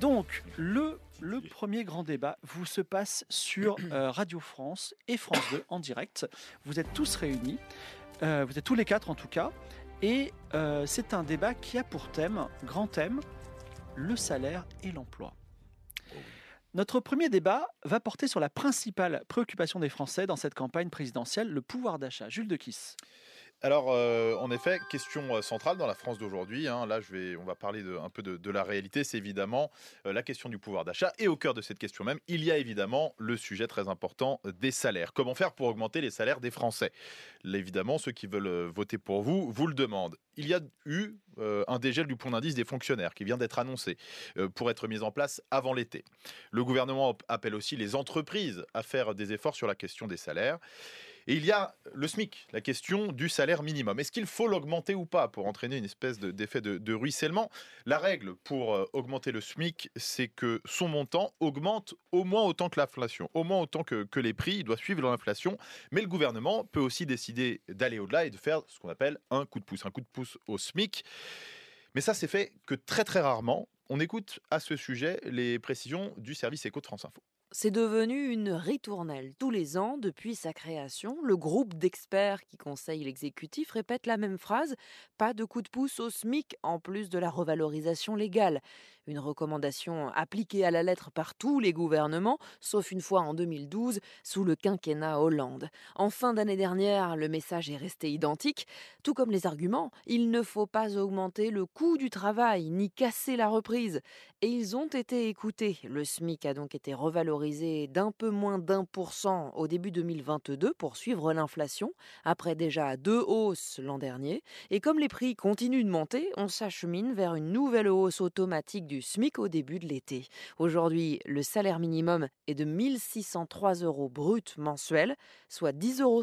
Donc, le, le premier grand débat vous se passe sur euh, Radio France et France 2 en direct. Vous êtes tous réunis, euh, vous êtes tous les quatre en tout cas, et euh, c'est un débat qui a pour thème, grand thème, le salaire et l'emploi. Notre premier débat va porter sur la principale préoccupation des Français dans cette campagne présidentielle, le pouvoir d'achat. Jules de Kiss. Alors, euh, en effet, question euh, centrale dans la France d'aujourd'hui. hein, là, je vais, on va parler un peu de, la réalité. C'est évidemment euh, la question du pouvoir d'achat. Et au cœur de cette question même, il y a évidemment le sujet très important des salaires. Comment faire pour augmenter les salaires des Français? Évidemment, ceux qui veulent voter pour vous vous le demandent. Il y a eu un dégel du point d'indice des fonctionnaires qui vient d'être annoncé pour être mis en place avant l'été. Le gouvernement appelle aussi les entreprises à faire des efforts sur la question des salaires. Et il y a le SMIC, la question du salaire minimum. Est-ce qu'il faut l'augmenter ou pas pour entraîner une espèce de- d'effet de, de ruissellement? La règle pour euh, augmenter le SMIC, c'est que son montant augmente au moins autant que l'inflation, au moins autant que, que les prix. Il doit suivre l'inflation. Mais le gouvernement peut aussi décider d'aller au-delà et de faire ce qu'on appelle un coup de pouce, un coup de pouce au SMIC. Mais ça, c'est fait que très très rarement. On écoute à ce sujet les précisions du service éco de France Info. C'est devenu une ritournelle. Tous les ans, depuis sa création, le groupe d'experts qui conseille l'exécutif répète la même phrase pas de coup de pouce au SMIC en plus de la revalorisation légale. Une recommandation appliquée à la lettre par tous les gouvernements, sauf une fois en 2012, sous le quinquennat Hollande. En fin d'année dernière, le message est resté identique, tout comme les arguments. Il ne faut pas augmenter le coût du travail, ni casser la reprise. Et ils ont été écoutés. Le SMIC a donc été revalorisé d'un peu moins d'un pour cent au début 2022 pour suivre l'inflation, après déjà deux hausses l'an dernier. Et comme les prix continuent de monter, on s'achemine vers une nouvelle hausse automatique du SMIC au début de l'été. Aujourd'hui, le salaire minimum est de 1603 euros brut mensuels, soit 10,57 euros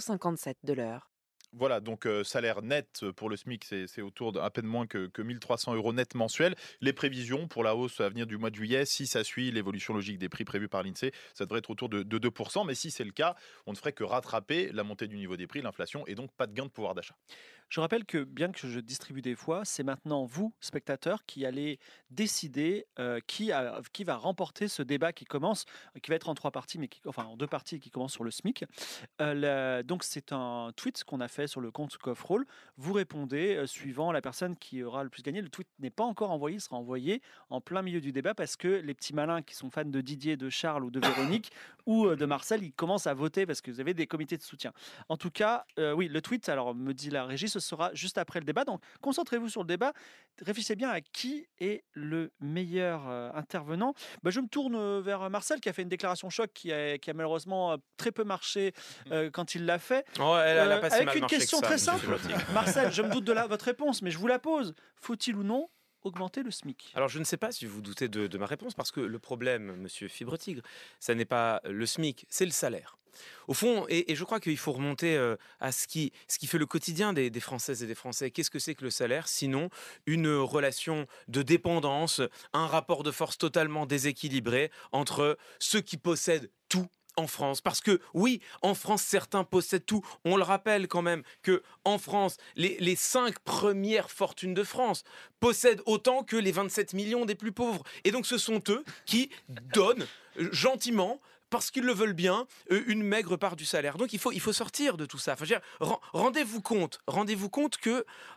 de l'heure. Voilà, donc salaire net pour le SMIC, c'est autour d'à peine moins que, que 1300 euros net mensuels. Les prévisions pour la hausse à venir du mois de juillet, si ça suit l'évolution logique des prix prévus par l'INSEE, ça devrait être autour de, de 2%. Mais si c'est le cas, on ne ferait que rattraper la montée du niveau des prix, l'inflation, et donc pas de gain de pouvoir d'achat. Je rappelle que bien que je distribue des fois, c'est maintenant vous, spectateurs, qui allez décider qui, qui va remporter ce débat qui commence, qui va être en trois parties, mais qui, en deux parties, qui commence sur le SMIC. Donc c'est un tweet qu'on a fait sur le compte Coffroll. Vous répondez euh, suivant la personne qui aura le plus gagné. Le tweet n'est pas encore envoyé, il sera envoyé en plein milieu du débat parce que les petits malins qui sont fans de Didier, de Charles ou de Véronique ou euh, de Marcel, ils commencent à voter parce que vous avez des comités de soutien. En tout cas, euh, oui, le tweet, alors me dit la régie, ce sera juste après le débat. Donc concentrez-vous sur le débat. Réfléchissez bien à qui est le meilleur intervenant. Bah, je me tourne vers Marcel qui a fait une déclaration choc qui a, qui a malheureusement très peu marché euh, quand il l'a fait. Oh, elle, elle a Euh, avec une question ça, très simple. Marcel, je me doute de la, votre réponse, mais je vous la pose. Faut-il ou non augmenter le SMIC? Alors je ne sais pas si vous doutez de, de ma réponse parce que le problème, monsieur Fibre Tigre, ça n'est pas le SMIC, c'est le salaire. Au fond, et, et je crois qu'il faut remonter euh, à ce qui, ce qui fait le quotidien des, des Françaises et des Français. Qu'est-ce que c'est que le salaire? Sinon, une relation de dépendance, un rapport de force totalement déséquilibré entre ceux qui possèdent tout en France. Parce que oui, en France, certains possèdent tout. On le rappelle quand même que en France, les, les cinq premières fortunes de France possèdent autant que les 27 millions des plus pauvres. Et donc ce sont eux qui donnent euh, gentiment parce qu'ils le veulent bien, euh, une maigre part du salaire. Donc il faut, il faut sortir de tout ça. Enfin, rendez-vous compte, rendez-vous compte que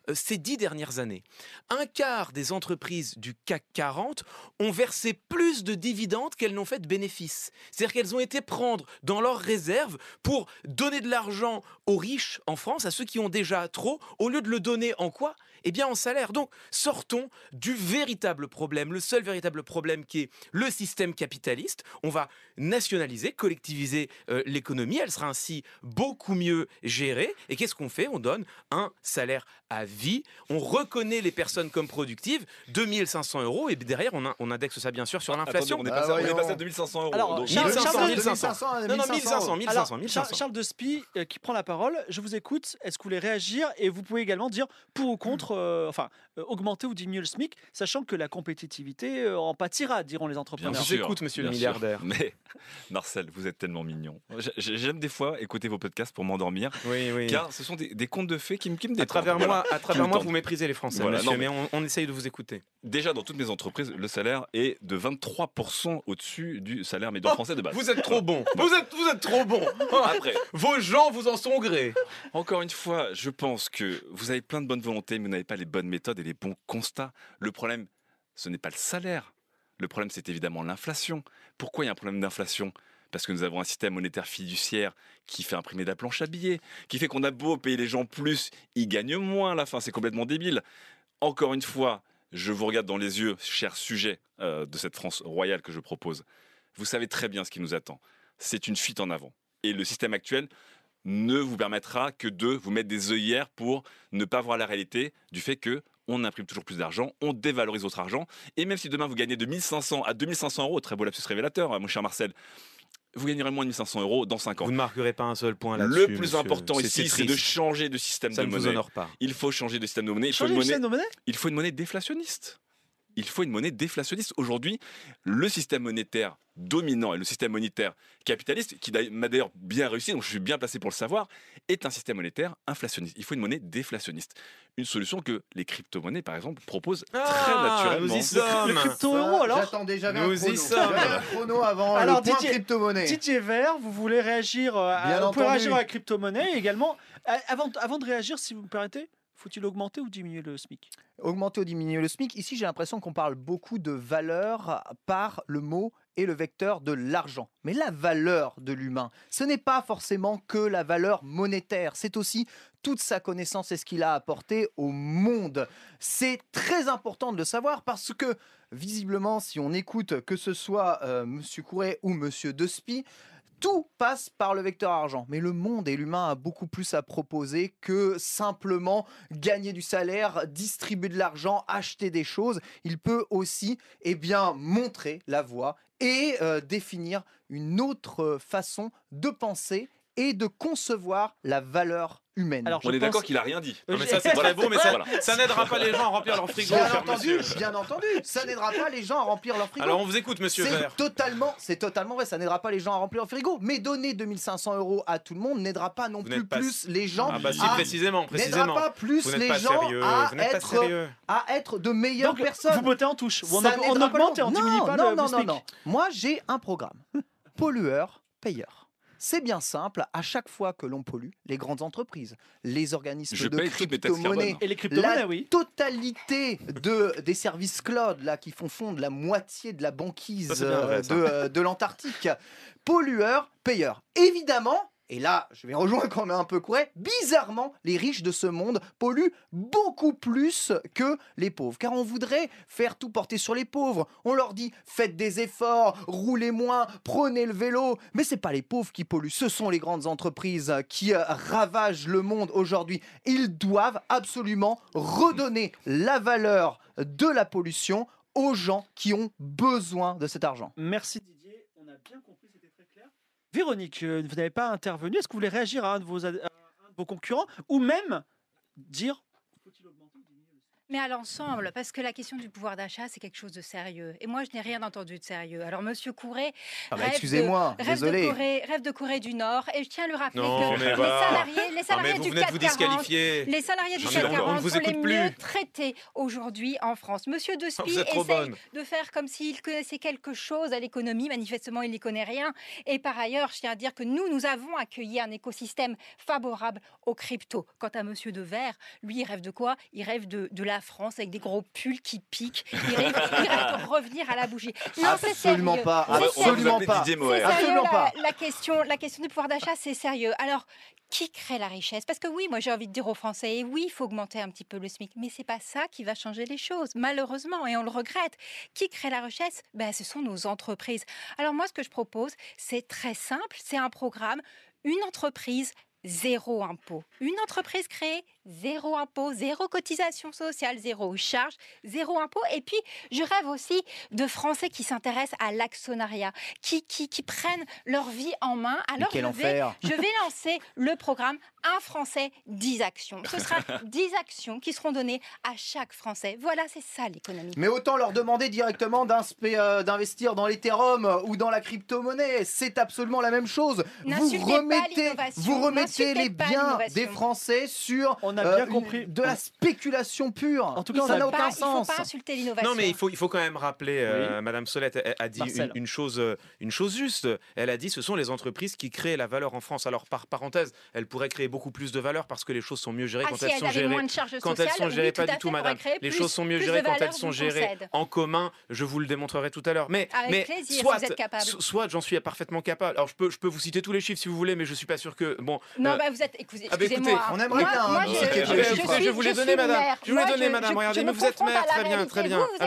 euh, ces dix dernières années, un quart des entreprises du CAC 40 ont versé plus de dividendes qu'elles n'ont fait de bénéfices. C'est-à-dire qu'elles ont été prendre dans leurs réserves pour donner de l'argent aux riches en France, à ceux qui ont déjà trop, au lieu de le donner en quoi? Eh bien en salaire. Donc sortons du véritable problème, le seul véritable problème qui est le système capitaliste. On va nationaliser, collectiviser euh, l'économie, elle sera ainsi beaucoup mieux gérée. Et qu'est-ce qu'on fait? On donne un salaire à vie, on reconnaît les personnes comme productives, 2500 euros, et derrière on, a- on indexe ça bien sûr sur l'inflation. on est Ah, passé, on est voyons. passé à 2500 euros. Alors, donc, Charles- 1500, Charles- 1500. Non, non, 1500, 1500, Alors, 1500. Charles, Charles de Spie euh, qui prend la parole, je vous écoute. Est-ce que vous voulez réagir? Et vous pouvez également dire pour ou contre, euh, enfin, euh, augmenter ou diminuer le SMIC, sachant que la compétitivité euh, en pâtira, diront les Bien entrepreneurs. Vous sûr, écoute, monsieur le bien sûr. milliardaire. Mais Marcel, vous êtes tellement mignon. J'ai- J'aime des fois écouter vos podcasts pour m'endormir, Oui, oui. car ce sont des, des contes de fées qui me, qui me À détendent. travers Voilà. moi, à travers moi, vous méprisez les Français, Voilà, monsieur, non, mais on, on essaye de vous écouter. Déjà, dans toutes mes entreprises, le salaire est de 23% au-dessus du salaire médian français de base. Vous êtes trop bon. Vous êtes, vous êtes trop bon. Après, Vos gens vous en sont gré. Encore une fois, je pense que vous avez plein de bonnes volontés, mais vous pas les bonnes méthodes et les bons constats. Le problème, ce n'est pas le salaire. Le problème, c'est évidemment l'inflation. Pourquoi il y a un problème d'inflation? Parce que nous avons un système monétaire fiduciaire qui fait imprimer la planche à billets, qui fait qu'on a beau payer les gens plus, ils gagnent moins à la fin. C'est complètement débile. Encore une fois, je vous regarde dans les yeux, cher sujet euh, de cette France royale que je propose. Vous savez très bien ce qui nous attend. C'est une fuite en avant. Et le système actuel ne vous permettra que de vous mettre des œillères pour ne pas voir la réalité du fait que on imprime toujours plus d'argent, on dévalorise votre argent, et même si demain vous gagnez de 1500 à 2500 euros, très beau lapsus révélateur, hein, mon cher Marcel, vous gagnerez moins de 1500 euros dans 5 ans. Vous ne marquerez pas un seul point là-dessus. Le plus monsieur. important ici, c'est de changer de système Ça de ne vous monnaie. honore pas. Il faut changer de système de monnaie. Il faut, Changer une le monnaie, système de monnaie? il faut une monnaie déflationniste. Il faut une monnaie déflationniste. Aujourd'hui, le système monétaire dominant et le système monétaire capitaliste, qui d'ailleurs- m'a d'ailleurs bien réussi, donc je suis bien placé pour le savoir, est un système monétaire inflationniste. Il faut une monnaie déflationniste. Une solution que les crypto-monnaies, par exemple, proposent très Ah, naturellement. nous y sommes. Le crypto-euro, alors J'attendais, j'avais Nous un y chrono. sommes. J'avais un chrono avant Alors, le point Didier- crypto-monnaie. Didier Vert, vous voulez réagir euh, à, Bien vous pouvez entendu. réagir à la crypto-monnaie également. euh, Avant, avant de réagir, si vous me permettez, faut-il augmenter ou diminuer le SMIC Augmenter ou diminuer le SMIC. Ici, j'ai l'impression qu'on parle beaucoup de valeur par le mot et le vecteur de l'argent. Mais la valeur de l'humain, ce n'est pas forcément que la valeur monétaire, c'est aussi toute sa connaissance et ce qu'il a apporté au monde. C'est très important de le savoir parce que, visiblement, si on écoute que ce soit euh, Monsieur Couret ou Monsieur Despy, tout passe par le vecteur argent. Mais le monde et l'humain a beaucoup plus à proposer que simplement gagner du salaire, distribuer de l'argent, acheter des choses. Il peut aussi eh bien, montrer la voie et euh, définir une autre façon de penser et de concevoir la valeur humaine. Alors, On est d'accord qu'il a rien dit. Non, mais ça, c'est très beau, mais ça, Voilà. ça n'aidera pas les gens à remplir leur frigo, bien entendu, monsieur. bien entendu, ça n'aidera pas les gens à remplir leur frigo. Alors on vous écoute, monsieur C'est Vert. totalement, c'est totalement vrai. Ça n'aidera pas les gens à remplir leur frigo. Mais donner 2500 euros à tout le monde n'aidera pas non Vous plus n'êtes pas- plus les gens Ah bah si, à précisément, n'aidera précisément. pas plus Vous les pas gens sérieux, à vous être sérieux. à être de meilleures Donc, personnes. vous votez en touche. Ou on, Ça on augmente et on diminue non, pas non, le, non, non, non. Moi, j'ai un programme. Pollueur, payeur. C'est bien simple. À chaque fois que l'on pollue, les grandes entreprises, les organismes Je de crypto-monnaies, carbone. Et les crypto-monnaies, la oui. totalité de, des services cloud là, qui font fondre la moitié de la banquise Ça, vrai, euh, de, euh, de l'Antarctique. Pollueur, payeur. Évidemment, et là je vais rejoindre quand même un peu Couret, bizarrement, les riches de ce monde polluent beaucoup plus que les pauvres. Car on voudrait faire tout porter sur les pauvres. On leur dit faites des efforts, roulez moins, prenez le vélo. Mais c'est pas les pauvres qui polluent, ce sont les grandes entreprises qui euh, ravagent le monde aujourd'hui. Ils doivent absolument redonner la valeur de la pollution aux gens qui ont besoin de cet argent. Merci Didier, on a bien compris. Véronique, euh, vous n'avez pas intervenu. Est-ce que vous voulez réagir à vos concurrents ou même dire faut-il augmenter ou diminuer le SMIC Mais à l'ensemble, parce que la question du pouvoir d'achat, c'est quelque chose de sérieux. Et moi, je n'ai rien entendu de sérieux. Alors, Monsieur Couret, Ah bah, Rêve excusez-moi, rêve de, désolé. Corée, rêve de Corée du Nord, et je tiens à lui rappeler Non, que les salariés, les Ah, du venez de 440, vous disqualifier. les salariés du CAC 40 sont les plus. mieux traités aujourd'hui en France. Monsieur De Ah, êtes trop essaye bonne. de faire comme s'il connaissait quelque chose à l'économie. Manifestement, il n'y connaît rien. Et par ailleurs, je tiens à dire que nous, nous avons accueilli un écosystème favorable aux cryptos. Quant à Monsieur De Vert, lui, il rêve de quoi? Il rêve de, de la la France avec des gros pulls qui piquent. Ils rêvent de revenir à la bougie. Non, Absolument pas, absolument la, pas. la question, la question du pouvoir d'achat, c'est sérieux. Alors, qui crée la richesse? Parce que oui, moi j'ai envie de dire aux Français, et oui, il faut augmenter un petit peu le SMIC, mais c'est pas ça qui va changer les choses, malheureusement, et on le regrette. Qui crée la richesse? Ben, Ce sont nos entreprises. Alors moi, ce que je propose, c'est très simple, c'est un programme, une entreprise. Zéro impôt. Une entreprise créée, zéro impôt, zéro cotisation sociale, zéro charge, zéro impôt. Et puis, je rêve aussi de Français qui s'intéressent à l'actionnariat, qui, qui, qui prennent leur vie en main. Alors, quel je vais, enfer je vais lancer le programme Un Français, 10 actions. Ce sera 10 actions qui seront données à chaque Français. Voilà, c'est ça l'économie. Mais autant leur demander directement euh, d'investir dans l'Ethereum ou dans la crypto-monnaie. C'est absolument la même chose. Vous remettez, vous remettez les biens des Français sur On a euh, bien une- compris. de la spéculation pure. En tout cas, ça n'a Pas- aucun il ne faut sens. pas insulter l'innovation. Non, mais il faut, il faut quand même rappeler, euh, Madame Solette a, a dit une, une chose, euh, une chose juste. Elle a dit ce sont les entreprises qui créent la valeur en France. Alors, par parenthèse, elles pourraient créer beaucoup plus de valeur parce que les choses sont mieux gérées Ah, quand si elles elles sont gérées. moins de charges Quand sociales, elles sont gérées, pas du tout, pourrait madame. Les plus- choses sont mieux gérées quand elles sont gérées en commun. Je vous le démontrerai tout à l'heure. Mais, Avec mais soit, vous êtes capable. so- soit j'en suis parfaitement capable. Alors, je peux, je peux vous citer tous les chiffres si vous voulez, mais je suis pas sûr que. Bon, Non, euh, bah vous êtes. Ah bah écoutez, excusez-moi. on aimerait Moi- bien, hein, moi, je- quelques chiffres. vous l'ai donné, madame. Je vous donné, je- madame. Regardez, mais vous êtes maire, très bien, très bien. Vous, vous êtes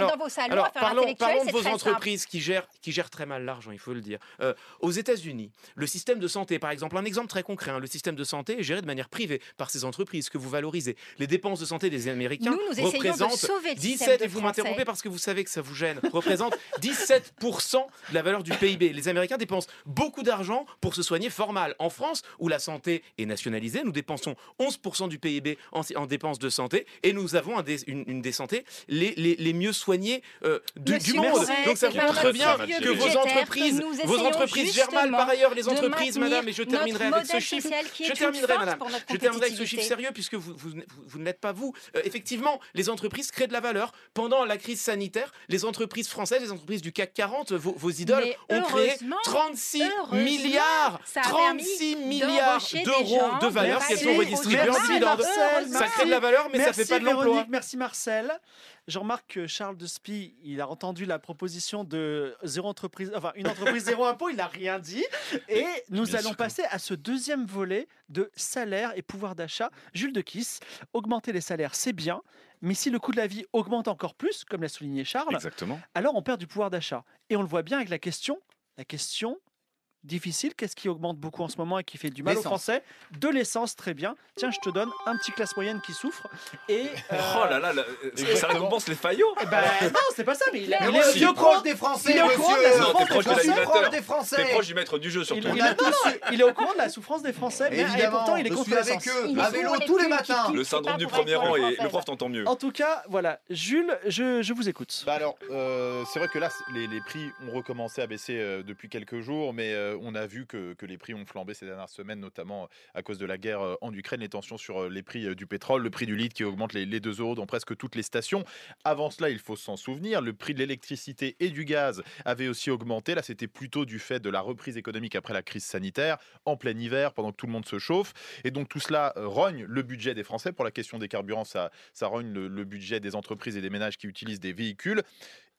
Alors- parlons, de vos entreprises qui gèrent, qui gèrent très mal l'argent, il faut le dire. Euh, aux États-Unis, le système de santé, par exemple, un exemple très concret, hein, le système de santé est géré de manière privée par ces entreprises que vous valorisez. Les dépenses de santé des Américains Nous, nous de représentent système 17, de et vous m'interrompez parce que vous savez que ça vous gêne, représentent 17% de la valeur du PIB. Les Américains dépensent beaucoup d'argent pour se soigner fort mal. En France, où la santé est nationalisée, nous dépensons 11% du PIB en, en dépenses de santé et nous avons un des- une, une des santé les, les, les mieux soignées euh, du, monde. Donc ça montre bien que vos entreprises, que vos entreprises gèrent mal par ailleurs les entreprises, madame, et je terminerai avec ce chiffre. Je terminerai, madame. Je terminerai avec ce chiffre sérieux puisque vous, vous, vous- vous ne l'êtes pas vous. Euh, effectivement, les entreprises créent de la valeur. Pendant la crise sanitaire, les entreprises françaises, les entreprises du CAC 40, vos, vos idoles, ont créé heureusement, 36 heureusement, milliards, ça a permis 36 milliards d'euros de valeur qu'elles ont redistribuées en Merci, dividendes. Marcel, Ça crée de la valeur, mais ça merci fait pas de l'emploi. Merci Marcel. Je remarque que Charles de Spie, il a entendu la proposition de zéro entreprise, enfin une entreprise zéro impôt, il n'a rien dit. Et nous Bien allons sûr. passer à ce deuxième volet de salaire et pouvoir d'achat. Jules de Kiss, augmenter les salaires, c'est bien, mais si le coût de la vie augmente encore plus, comme l'a souligné Charles, Exactement. alors on perd du pouvoir d'achat. Et on le voit bien avec la question, la question difficile, qu'est-ce qui augmente beaucoup en ce moment et qui fait du mal aux. Français? De l'essence, très bien. Tiens, je te donne un petit classe moyenne qui souffre. Et euh, Oh là là, là, euh, ça récompense les faillots? eh ben, non, c'est pas ça, mais il, a- Mais il moi est, aussi. proche courant. des Français, il est au courant de la souffrance des de Français. T'es Français. proche du maître du jeu surtout. Il, il est, non, non, il est au courant de la souffrance des Français, mais et pourtant il est contre avec eux, Il est à vélo tous les matins. Le syndrome du premier rang et le prof t'entend mieux. En tout cas, voilà, Jules, je, je vous écoute. Bah alors, euh, c'est vrai que là, les, les prix ont recommencé à baisser euh, depuis quelques jours, mais euh, on a vu que, les prix ont flambé ces dernières semaines, notamment à cause de la guerre euh, en Ukraine, les tensions sur euh, les prix euh, du pétrole, le prix du litre qui augmente les, les 2 euros dans presque toutes les stations. Avant cela, il faut s'en souvenir, le prix de l'électricité et du gaz avait aussi augmenté. Là, c'était plutôt du fait de la reprise économique après la crise sanitaire, en plein hiver, pendant que tout le monde se chauffe. Et donc tout cela euh, rogne le budget des Français. Pour la question des carburants, ça, rogne le budget des entreprises et des ménages qui utilisent des véhicules.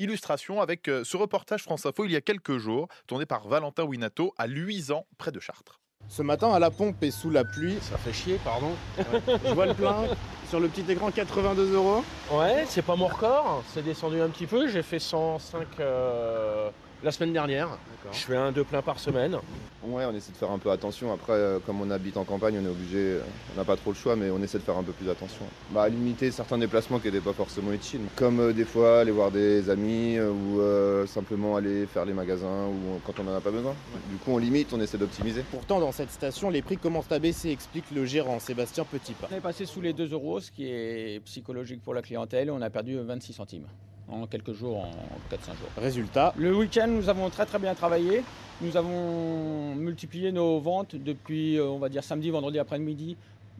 Illustration avec euh, ce reportage France Info il y a quelques jours, tourné par Valentin Winato à Luisan, près de Chartres. Ce matin, à la pompe et sous la pluie, ça fait chier, pardon. Je vois le plein sur le petit écran 82 euros. Ouais, c'est pas mon record, c'est descendu un petit peu. J'ai fait 105 euh, la semaine dernière. Je fais un deux plein par semaine. Ouais, on essaie de faire un peu attention. Après, euh, comme on habite en campagne, on est obligé, euh, on n'a pas trop le choix, mais on essaie de faire un peu plus attention. Bah, limiter certains déplacements qui n'étaient pas forcément utiles, comme euh, des fois aller voir des amis ou euh, simplement aller faire les magasins ou quand on n'en a pas besoin. Du coup, on limite, on essaie d'optimiser. Pourtant, dans cette station, les prix commencent à baisser, explique le gérant Sébastien Petitpas. On est passé sous les 2 euros, ce qui est psychologique pour la clientèle. On a perdu 26 centimes en quelques jours, en 4-5 jours. Résultat, Le week-end, nous avons très très bien travaillé. Nous avons multiplié nos ventes depuis, euh, on va dire, samedi, vendredi après-midi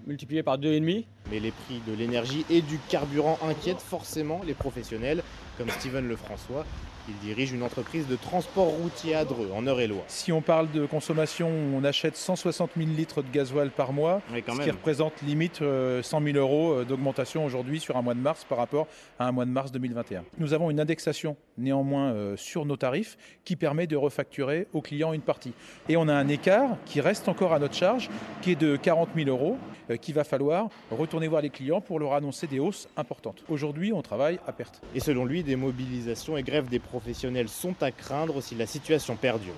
multiplié par 2,5. Mais les prix de l'énergie et du carburant inquiètent forcément les professionnels, comme Steven Lefrançois. Il dirige une entreprise de transport routier à Dreux, en Eure-et-Loire. Si on parle de consommation, on achète 160 000 litres de gasoil par mois, Oui, quand ce qui représente limite euh, 100 000 euros euh, d'augmentation aujourd'hui sur un mois de mars par rapport à un mois de mars 2021. Nous avons une indexation néanmoins euh, sur nos tarifs qui permet de refacturer aux clients une partie. Et on a un écart qui reste encore à notre charge, qui est de 40 000 euros, euh, qu'il va falloir retourner voir les clients pour leur annoncer des hausses importantes. Aujourd'hui, on travaille à perte. Et selon lui, des mobilisations et grèves des professionnels sont à craindre si la situation perdure.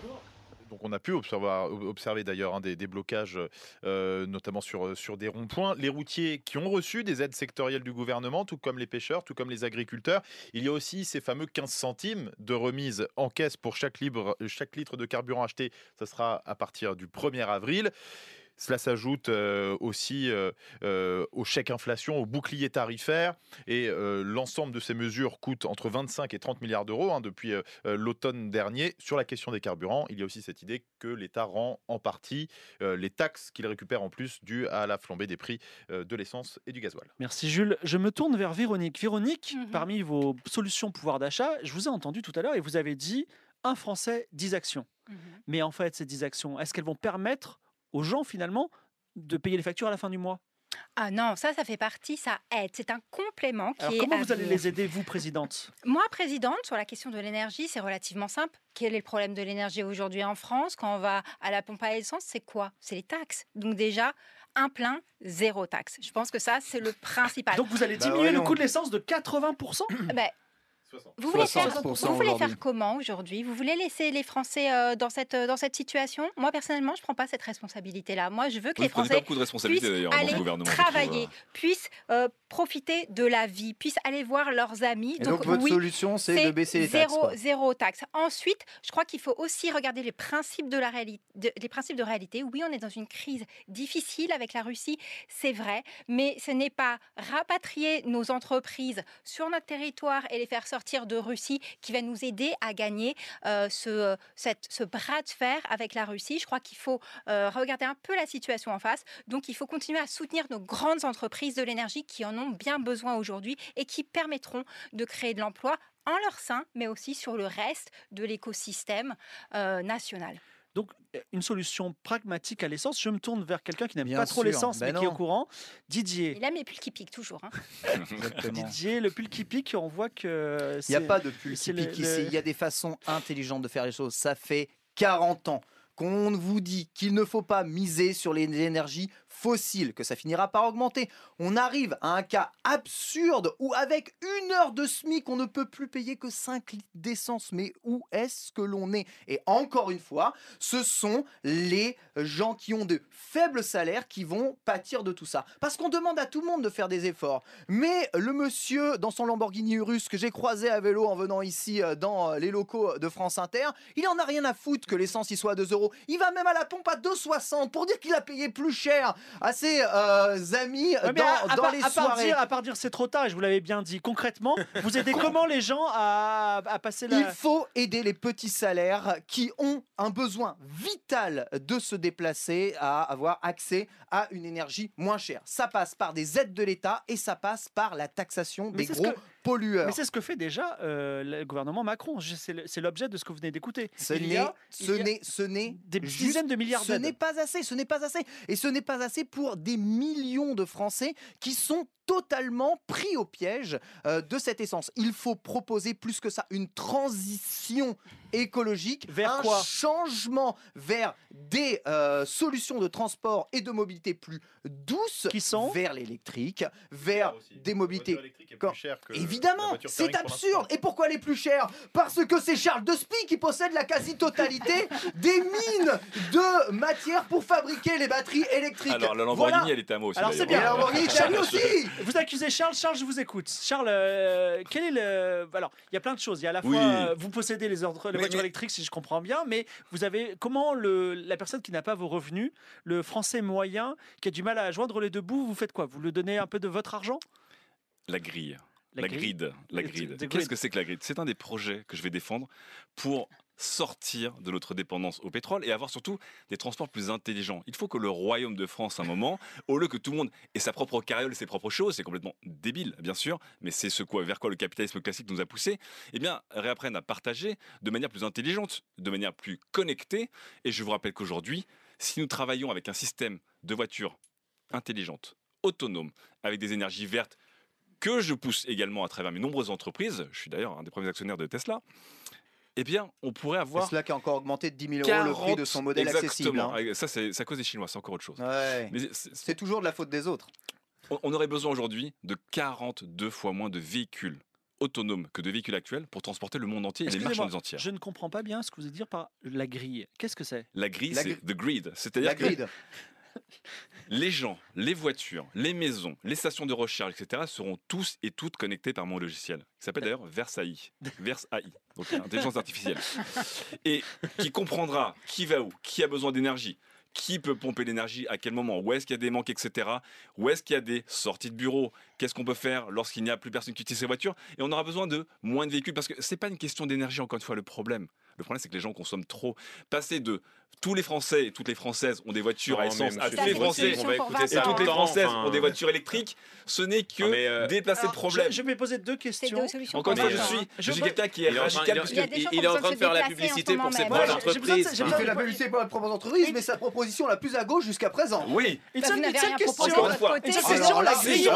Donc on a pu observer, d'ailleurs hein, des, blocages, euh, notamment sur, sur des ronds-points. Les routiers qui ont reçu des aides sectorielles du gouvernement, tout comme les pêcheurs, tout comme les agriculteurs. Il y a aussi ces fameux 15 centimes de remise en caisse pour chaque, chaque litre de carburant acheté. Ça sera à partir du 1er avril. Cela s'ajoute euh, aussi euh, euh, au chèque inflation, au bouclier tarifaire. Et euh, l'ensemble de ces mesures coûte entre 25 et 30 milliards d'euros hein, depuis l'automne dernier. Sur la question des carburants, il y a aussi cette idée que l'État rend en partie euh, les taxes qu'il récupère en plus dues à la flambée des prix euh, de l'essence et du gasoil. Merci Jules. Je me tourne vers Véronique. Véronique, Mhm. parmi vos solutions pouvoir d'achat, je vous ai entendu tout à l'heure et vous avez dit un Français, 10 actions. Mhm. Mais en fait, ces 10 actions, est-ce qu'elles vont permettre aux gens finalement de payer les factures à la fin du mois Ah non, ça, ça fait partie, ça aide. C'est un complément qui Alors est comment vous allez les aider, vous, présidente? Moi, présidente, sur la question de l'énergie, c'est relativement simple. Quel est le problème de l'énergie aujourd'hui en France? Quand on va à la pompe à essence, c'est quoi? C'est les taxes. Donc déjà, un plein, zéro taxe. Je pense que ça, c'est le principal. Donc vous allez Bah diminuer ouais, le coût de l'essence de 80% Ben, vous voulez, faire, 60% vous voulez faire comment aujourd'hui? Vous voulez laisser les Français euh, dans, cette, dans cette situation? Moi, personnellement, je ne prends pas cette responsabilité-là. Moi, je veux que Vous les pas Français beaucoup de responsabilités puissent aller gouvernement. travailler, euh. puissent euh, profiter de la vie, puissent aller voir leurs amis. Et donc, votre oui, solution, c'est de baisser les taxes. zéro, quoi. zéro taxe. Ensuite, je crois qu'il faut aussi regarder les principes de la réalité. les principes de réalité. Oui, on est dans une crise difficile avec la Russie, c'est vrai, mais ce n'est pas rapatrier nos entreprises sur notre territoire et les faire sortir de Russie qui va nous aider à gagner euh, ce, cette- ce bras de fer avec la Russie. Je crois qu'il faut euh, regarder un peu la situation en face. Donc, il faut continuer à soutenir nos grandes entreprises de l'énergie qui en ont bien besoin aujourd'hui et qui permettront de créer de l'emploi en leur sein, mais aussi sur le reste de l'écosystème euh, national. Donc, euh, une solution pragmatique à l'essence. Je me tourne vers quelqu'un qui n'aime pas trop l'essence, ben mais qui est au courant. Didier. Il aime les pulls qui piquent toujours. hein. Didier, le pull qui pique, on voit que. Il n'y a pas de pull qui pique le- ici. Il y a des façons intelligentes de faire les choses. Ça fait 40 ans qu'on vous dit qu'il ne faut pas miser sur les énergies fossiles, que ça finira par augmenter. On arrive à un cas absurde où avec une heure de SMIC, on ne peut plus payer que 5 litres d'essence. Mais où est-ce que l'on est? Et encore une fois, ce sont les gens qui ont de faibles salaires qui vont pâtir de tout ça. Parce qu'on demande à tout le monde de faire des efforts. Mais le monsieur dans son Lamborghini Urus que j'ai croisé à vélo en venant ici euh, dans euh, les locaux de France Inter, il en a rien à foutre que l'essence y soit à 2 euros. Il va même à la pompe à 2,60 pour dire qu'il a payé plus cher à ses euh, amis Ouais, dans, à, les à part soirées. dire, à part dire c'est trop tard, je vous l'avais bien dit. Concrètement, vous aidez comment les gens à, à passer la. Il faut aider les petits salaires qui ont un besoin vital de se déplacer à avoir accès à une énergie moins chère. Ça passe par des aides de l'État et ça passe par la taxation Mais des gros Mais c'est ce que fait déjà euh, le gouvernement Macron. C'est l'objet de ce que vous venez d'écouter. Ce n'est, ce n'est, ce n'est des juste- dizaines de milliards Ce n'est pas assez, ce n'est pas assez. Et ce n'est pas assez pour des millions de Français qui sont totalement pris au piège euh, de cette essence. Il faut proposer plus que ça une transition écologique, Vers un quoi? changement vers des euh, solutions de transport et de mobilité plus douces, Qui sont? vers l'électrique, vers des mobilités Quand- euh, Évidemment, c'est absurde. Et pourquoi elle est plus chère? Parce que c'est Charles Despy qui possède la quasi-totalité des mines de matière pour fabriquer les batteries électriques. Alors, la Lamborghini, Voilà. elle était à moi aussi. Alors, c'est bien. La Lamborghini, c'est à lui aussi. Vous accusez Charles. Charles, je vous écoute. Charles, euh, quel est le. Alors, il y a plein de choses. Il y a à la fois. Oui. euh, vous possédez les, ordres- les Mais- voitures mais- électriques, si je comprends bien, mais vous avez. Comment le, la personne qui n'a pas vos revenus, le français moyen, qui a du mal à joindre les deux bouts, vous faites quoi? Vous lui donnez un peu de votre argent? La grille. La La, grille? grid. La grid. Qu'est-ce que c'est que la grid? C'est un des projets que je vais défendre pour sortir de notre dépendance au pétrole et avoir surtout des transports plus intelligents. Il faut que le royaume de France, à un moment, au lieu que tout le monde ait sa propre carriole et ses propres choses, c'est complètement débile, bien sûr, mais c'est ce vers quoi le capitalisme classique nous a poussé, eh bien, réapprenne à partager de manière plus intelligente, de manière plus connectée. Et je vous rappelle qu'aujourd'hui, si nous travaillons avec un système de voitures intelligentes, autonomes, avec des énergies vertes, que je pousse également à travers mes nombreuses entreprises, je suis d'ailleurs un des premiers actionnaires de Tesla, eh bien, on pourrait avoir. Tesla qui a encore augmenté de 10 000 euros le prix de son modèle accessible. Hein. Ça, c'est c'est à cause des Chinois, c'est encore autre chose. Ouais. C'est- C'est toujours de la faute des autres. on- on aurait besoin aujourd'hui de 42 fois moins de véhicules autonomes que de véhicules actuels pour transporter le monde entier et les marchandises entières. Je ne comprends pas bien ce que vous voulez dire par la grille. Qu'est-ce que c'est? La grille, La c'est the grid. C'est-à-dire La que. les gens, les voitures, les maisons, les stations de recharge, etc. seront tous et toutes connectés par mon logiciel, qui s'appelle d'ailleurs Versailles. Versailles, donc intelligence artificielle. Et qui comprendra qui va où, qui a besoin d'énergie, qui peut pomper l'énergie, à quel moment, où est-ce qu'il y a des manques, etc. Où est-ce qu'il y a des sorties de bureau, qu'est-ce qu'on peut faire lorsqu'il n'y a plus personne qui utilise ses voitures. Et on aura besoin de moins de véhicules, parce que c'est pas une question d'énergie, encore une fois, le problème. Le problème, c'est que les gens consomment trop. Passer de tous les Français et toutes les Françaises ont des voitures à Non, mais essence, à tous les Français on va écouter et ça toutes les longtemps, Françaises enfin. ont des voitures électriques, ce n'est que euh, déplacer le problème. Je, je vais poser deux C'est questions. Encore une fois, je convergentes, suis, hein. je suis quelqu'un qui est Il est en train- radical il est- parce en train de faire la publicité pour ses propres entreprises. j'ai fait la publicité pour la propre entreprise, mais sa proposition la plus à gauche jusqu'à présent. oui, Une seule, question. une seule c'est question. la grille,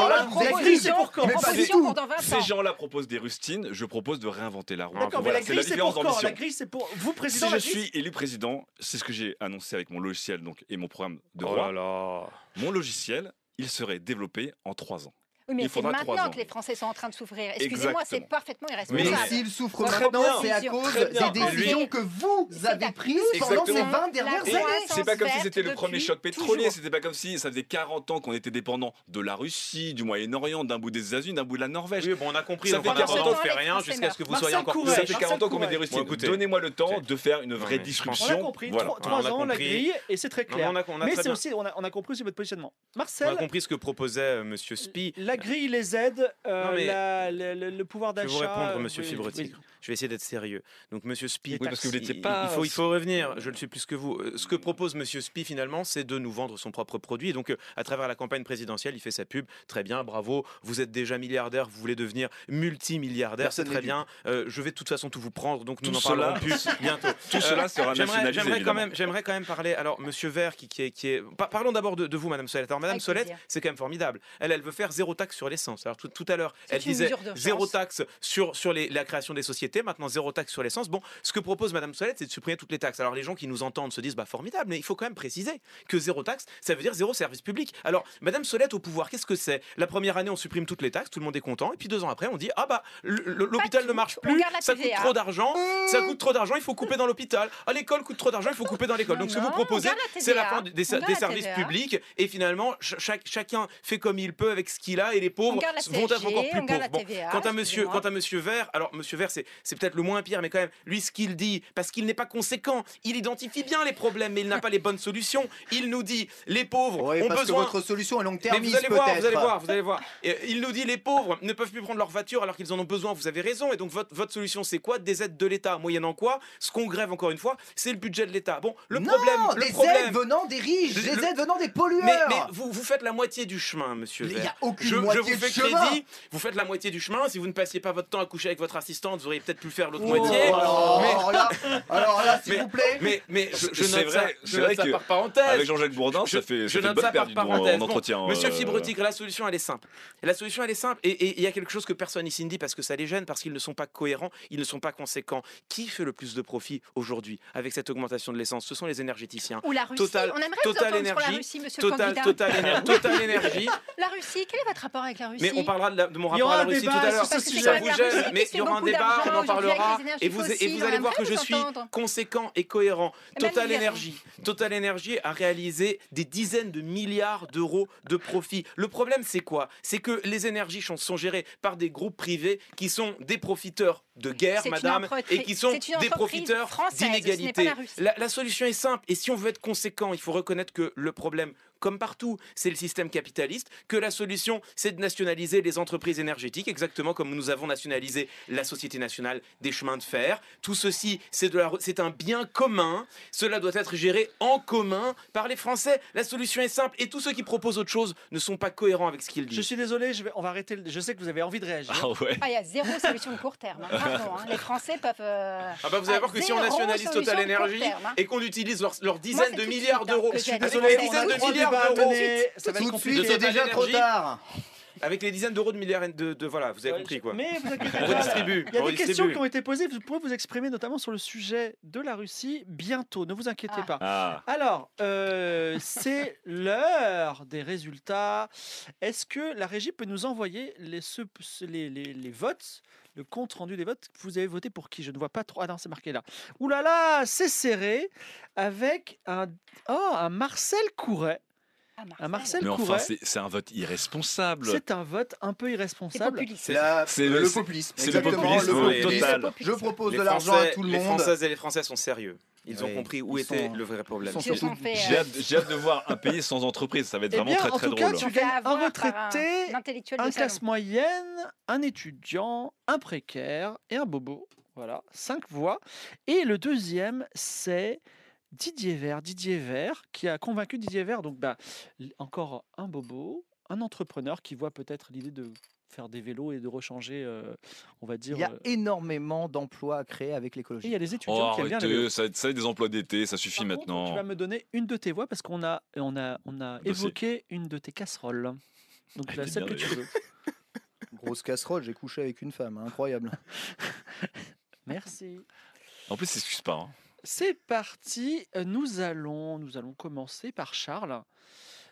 grillé pour quand Mais pas du proposition tout. pour dans 20 ces gens-là proposent des rustines, je propose de réinventer la roue. D'accord, mais la c'est grille, c'est pour quand La grille, c'est pour vous, Si président. je la grille, suis élu président, c'est ce que j'ai annoncé avec mon logiciel donc, et mon programme de Oh roi. là là. Mon logiciel, il serait développé en trois ans. Oui, mais c'est maintenant que les Français sont en train de souffrir. Excusez-moi, c'est parfaitement Mais irresponsable. s'il souffre Très maintenant, bien. c'est à cause des Mais décisions que vous avez prises pendant ces Exactement. 20 dernières années. C'est pas comme si c'était le premier choc pétrolier, c'était pas comme si ça faisait 40 ans qu'on était dépendant de la Russie, du Moyen-Orient, d'un bout des États-Unis, d'un bout de la Norvège. Oui, bon, on a compris. Ça fait en 40 attendant, ans, on fait rien jusqu'à ce que vous soyez encore ça fait Marcel 40 ans qu'on met des écoutez. Donnez-moi le temps de faire une vraie mais disruption. On a compris, trois, on ans, la compris. grille, et c'est très clair. on on mais c'est aussi, on a, on compris aussi votre positionnement. On Marcel, a compris ce que proposait euh, Monsieur Spi. la grille, les aides, euh, Non, mais- la- le, le- le pouvoir Je d'achat. vais vous répondre, euh, Monsieur oui, Fibretigre. oui. Je vais essayer d'être sérieux. Donc, Monsieur Spi, Oui, parce que vous il- pas- Il faut, il faut revenir. Je le suis plus que vous. Euh, Ce que propose Monsieur Spi finalement, c'est de nous vendre son propre produit. Et donc, euh, à travers la campagne présidentielle, il fait sa pub. Très bien, bravo. Vous êtes déjà milliardaire. Vous voulez devenir multimilliardaire. C'est très bien. Euh, je vais de toute façon tout vous prendre. Donc, nous Tout n'en parlerons cela- plus bientôt. Tout cela sera nationalisé. j'aimerais quand même, j'aimerais quand même parler. Alors, Monsieur Vert, qui, qui est, qui est- Pa- parlons d'abord de, de vous, Madame Solette. Alors, Madame Avec Solette, c'est quand même formidable. Elle, elle veut faire zéro taxe sur l'essence. Alors, tout, tout à l'heure, elle disait zéro taxe sur sur les- la création des sociétés. Maintenant, zéro taxe sur l'essence. Bon, ce que propose Madame Solette, c'est de supprimer toutes les taxes. Alors, les gens qui nous entendent se disent, bah formidable, mais il faut quand même préciser que zéro taxe, ça veut dire zéro service public. Alors, Madame Solette au pouvoir, qu'est-ce que c'est? La première année, on supprime toutes les taxes, tout le monde est content, et puis deux ans après, on dit, ah bah l'hôpital ne marche plus, ça coûte trop d'argent, ça coûte trop d'argent, il faut couper dans l'hôpital. À l'école coûte trop d'argent, il faut couper dans l'école. Donc, ce que vous proposez, c'est la fin des, services publics, et finalement, ch- chaque- chacun fait comme il peut avec ce qu'il a, et les pauvres vont être encore plus on garde la pauvres. Bon, TVA, quant à monsieur, quant à monsieur Vert, alors monsieur Vert, c'est c'est peut-être le moins pire, mais quand même, lui, ce qu'il dit, parce qu'il n'est pas conséquent, il identifie bien les problèmes, mais il n'a pas les bonnes solutions. Il nous dit, les pauvres ont parce besoin. que votre solution est Mais long-termiste vous allez voir, vous allez voir, vous allez voir. Il nous dit les pauvres ne peuvent plus prendre leur voiture alors qu'ils en ont besoin. Vous avez raison. Et donc votre, votre solution, c'est quoi? Des aides de l'État, moyennant quoi? Ce qu'on grève encore une fois, c'est le budget de l'État. Bon, le non, problème, le des problème. aides venant des riches, des le- aides venant des pollueurs. Mais, mais vous, vous faites la moitié du chemin, monsieur Il n'y Vert. a aucune je moitié vous fais de chemin. crédit, vous faites la moitié du chemin. Si vous ne passiez pas votre temps à coucher avec votre assistante, vous auriez peut-être pu faire l'autre Oh, moitié. alors, mais, alors là, alors là, s'il mais- vous plaît. mais, mais je, je C'est note vrai, ça, c'est je note vrai ça que par parenthèse. Avec Jean-Jacques Bourdin, Je- ça fait, je ça fait note une bonne ça par du parenthèse. en Bon, entretien. Monsieur euh, Fibrotique, la solution elle est simple. Et la solution elle est simple. Et- il y a quelque chose que personne ici ne dit parce que ça les gêne, parce qu'ils ne sont pas cohérents, ils ne sont pas conséquents. Qui fait le plus de profit aujourd'hui avec cette augmentation de l'essence? Ce sont les énergéticiens. Ou la Russie. Total- on aimerait Total Énergie, Russie, monsieur le Total. Total, Total Énergie. La Russie, quel est votre rapport avec la Russie Mais on parlera de, la- de mon rapport à la Russie tout à l'heure. Ça vous gêne, Russie mais qui il y aura un débat, on en parlera. Et vous, et allez voir que je suis entendre. conséquent et cohérent. Total. Energy. Total Energy a réalisé des dizaines de milliards d'euros de profit. Le problème, c'est quoi? C'est que les énergies sont, sont gérées par des groupes privés qui sont des profiteurs de guerre, madame, et qui sont des profiteurs française, ce n'est pas d'inégalité. la Russie. La, la solution est simple. Et si on veut être conséquent, il faut reconnaître que le problème comme partout, c'est le système capitaliste, que la solution, c'est de nationaliser les entreprises énergétiques, exactement comme nous avons nationalisé la Société nationale des chemins de fer. Tout ceci, c'est de la- c'est un bien commun. Cela doit être géré en commun par les Français. La solution est simple et tous ceux qui proposent autre chose ne sont pas cohérents avec ce qu'ils Je disent. suis désolé, je vais, on va arrêter. le- Je sais que vous avez envie de réagir. Ah ouais. Ah, il y a zéro solution de court terme. hein. Pardon, hein. Les Français peuvent. euh, Ah bah vous allez ah, voir que si on nationalise Total terme, hein. et qu'on utilise leurs dizaines de milliards d'euros, les On a dizaines de trois milliards d'euros, ça va être Tout de compliqué. suite, de il est déjà trop tard. avec les dizaines d'euros de milliards de, de- voilà, vous avez Ouais, compris quoi. Mais vous inquiétez On pas, redistribue. Il y a des questions qui ont été posées. Vous pouvez vous exprimer notamment sur le sujet de la Russie bientôt. Ne vous inquiétez Ah. pas. Ah. Alors, euh, c'est l'heure des résultats. Est-ce que la régie peut nous envoyer les, ce- ce- les, les- les votes, le compte rendu des votes Vous avez voté pour qui? Je ne vois pas trop. Ah non, c'est marqué là. Ouh là là, c'est serré avec un, oh, un Marcel Couret. Ah, Un Marcel Mais enfin, c'est un vote irresponsable. C'est un vote un peu irresponsable. c'est le, le- c'est- populisme. c'est le exactement, populisme le total. populisme. Je propose Les de l'argent à tout le Les monde. Françaises et les Français sont sérieux. Ils ont Oui, compris où était sont- le vrai problème. J'ai euh, hâte, de voir un pays sans entreprise. Ça va être Eh vraiment bien, très en très tout cas, drôle. tu un retraité, un un classe moyenne, un étudiant, un précaire et un bobo. Voilà, cinq voix. Et le deuxième, c'est Didier Vert. Didier Vert qui a convaincu Didier Vert. Donc, bah, encore un bobo, un entrepreneur qui voit peut-être l'idée de faire des vélos et de rechanger, euh, on va dire. Il y a euh, énormément d'emplois à créer avec et il l'écologie. y a des Oh, étudiants qui aiment bien les vélos. arrêtez, ça, ça va être des emplois d'été, ça suffit Par contre, maintenant. tu vas me donner une de tes voix parce qu'on a, on a, on a Dossier. évoqué une de tes casseroles. Donc la celle que tu veux. Grosse casserole, j'ai couché avec une femme, hein, incroyable. Merci. En plus, s'excuse pas. hein. C'est parti. euh, Nous allons, nous allons commencer par Charles.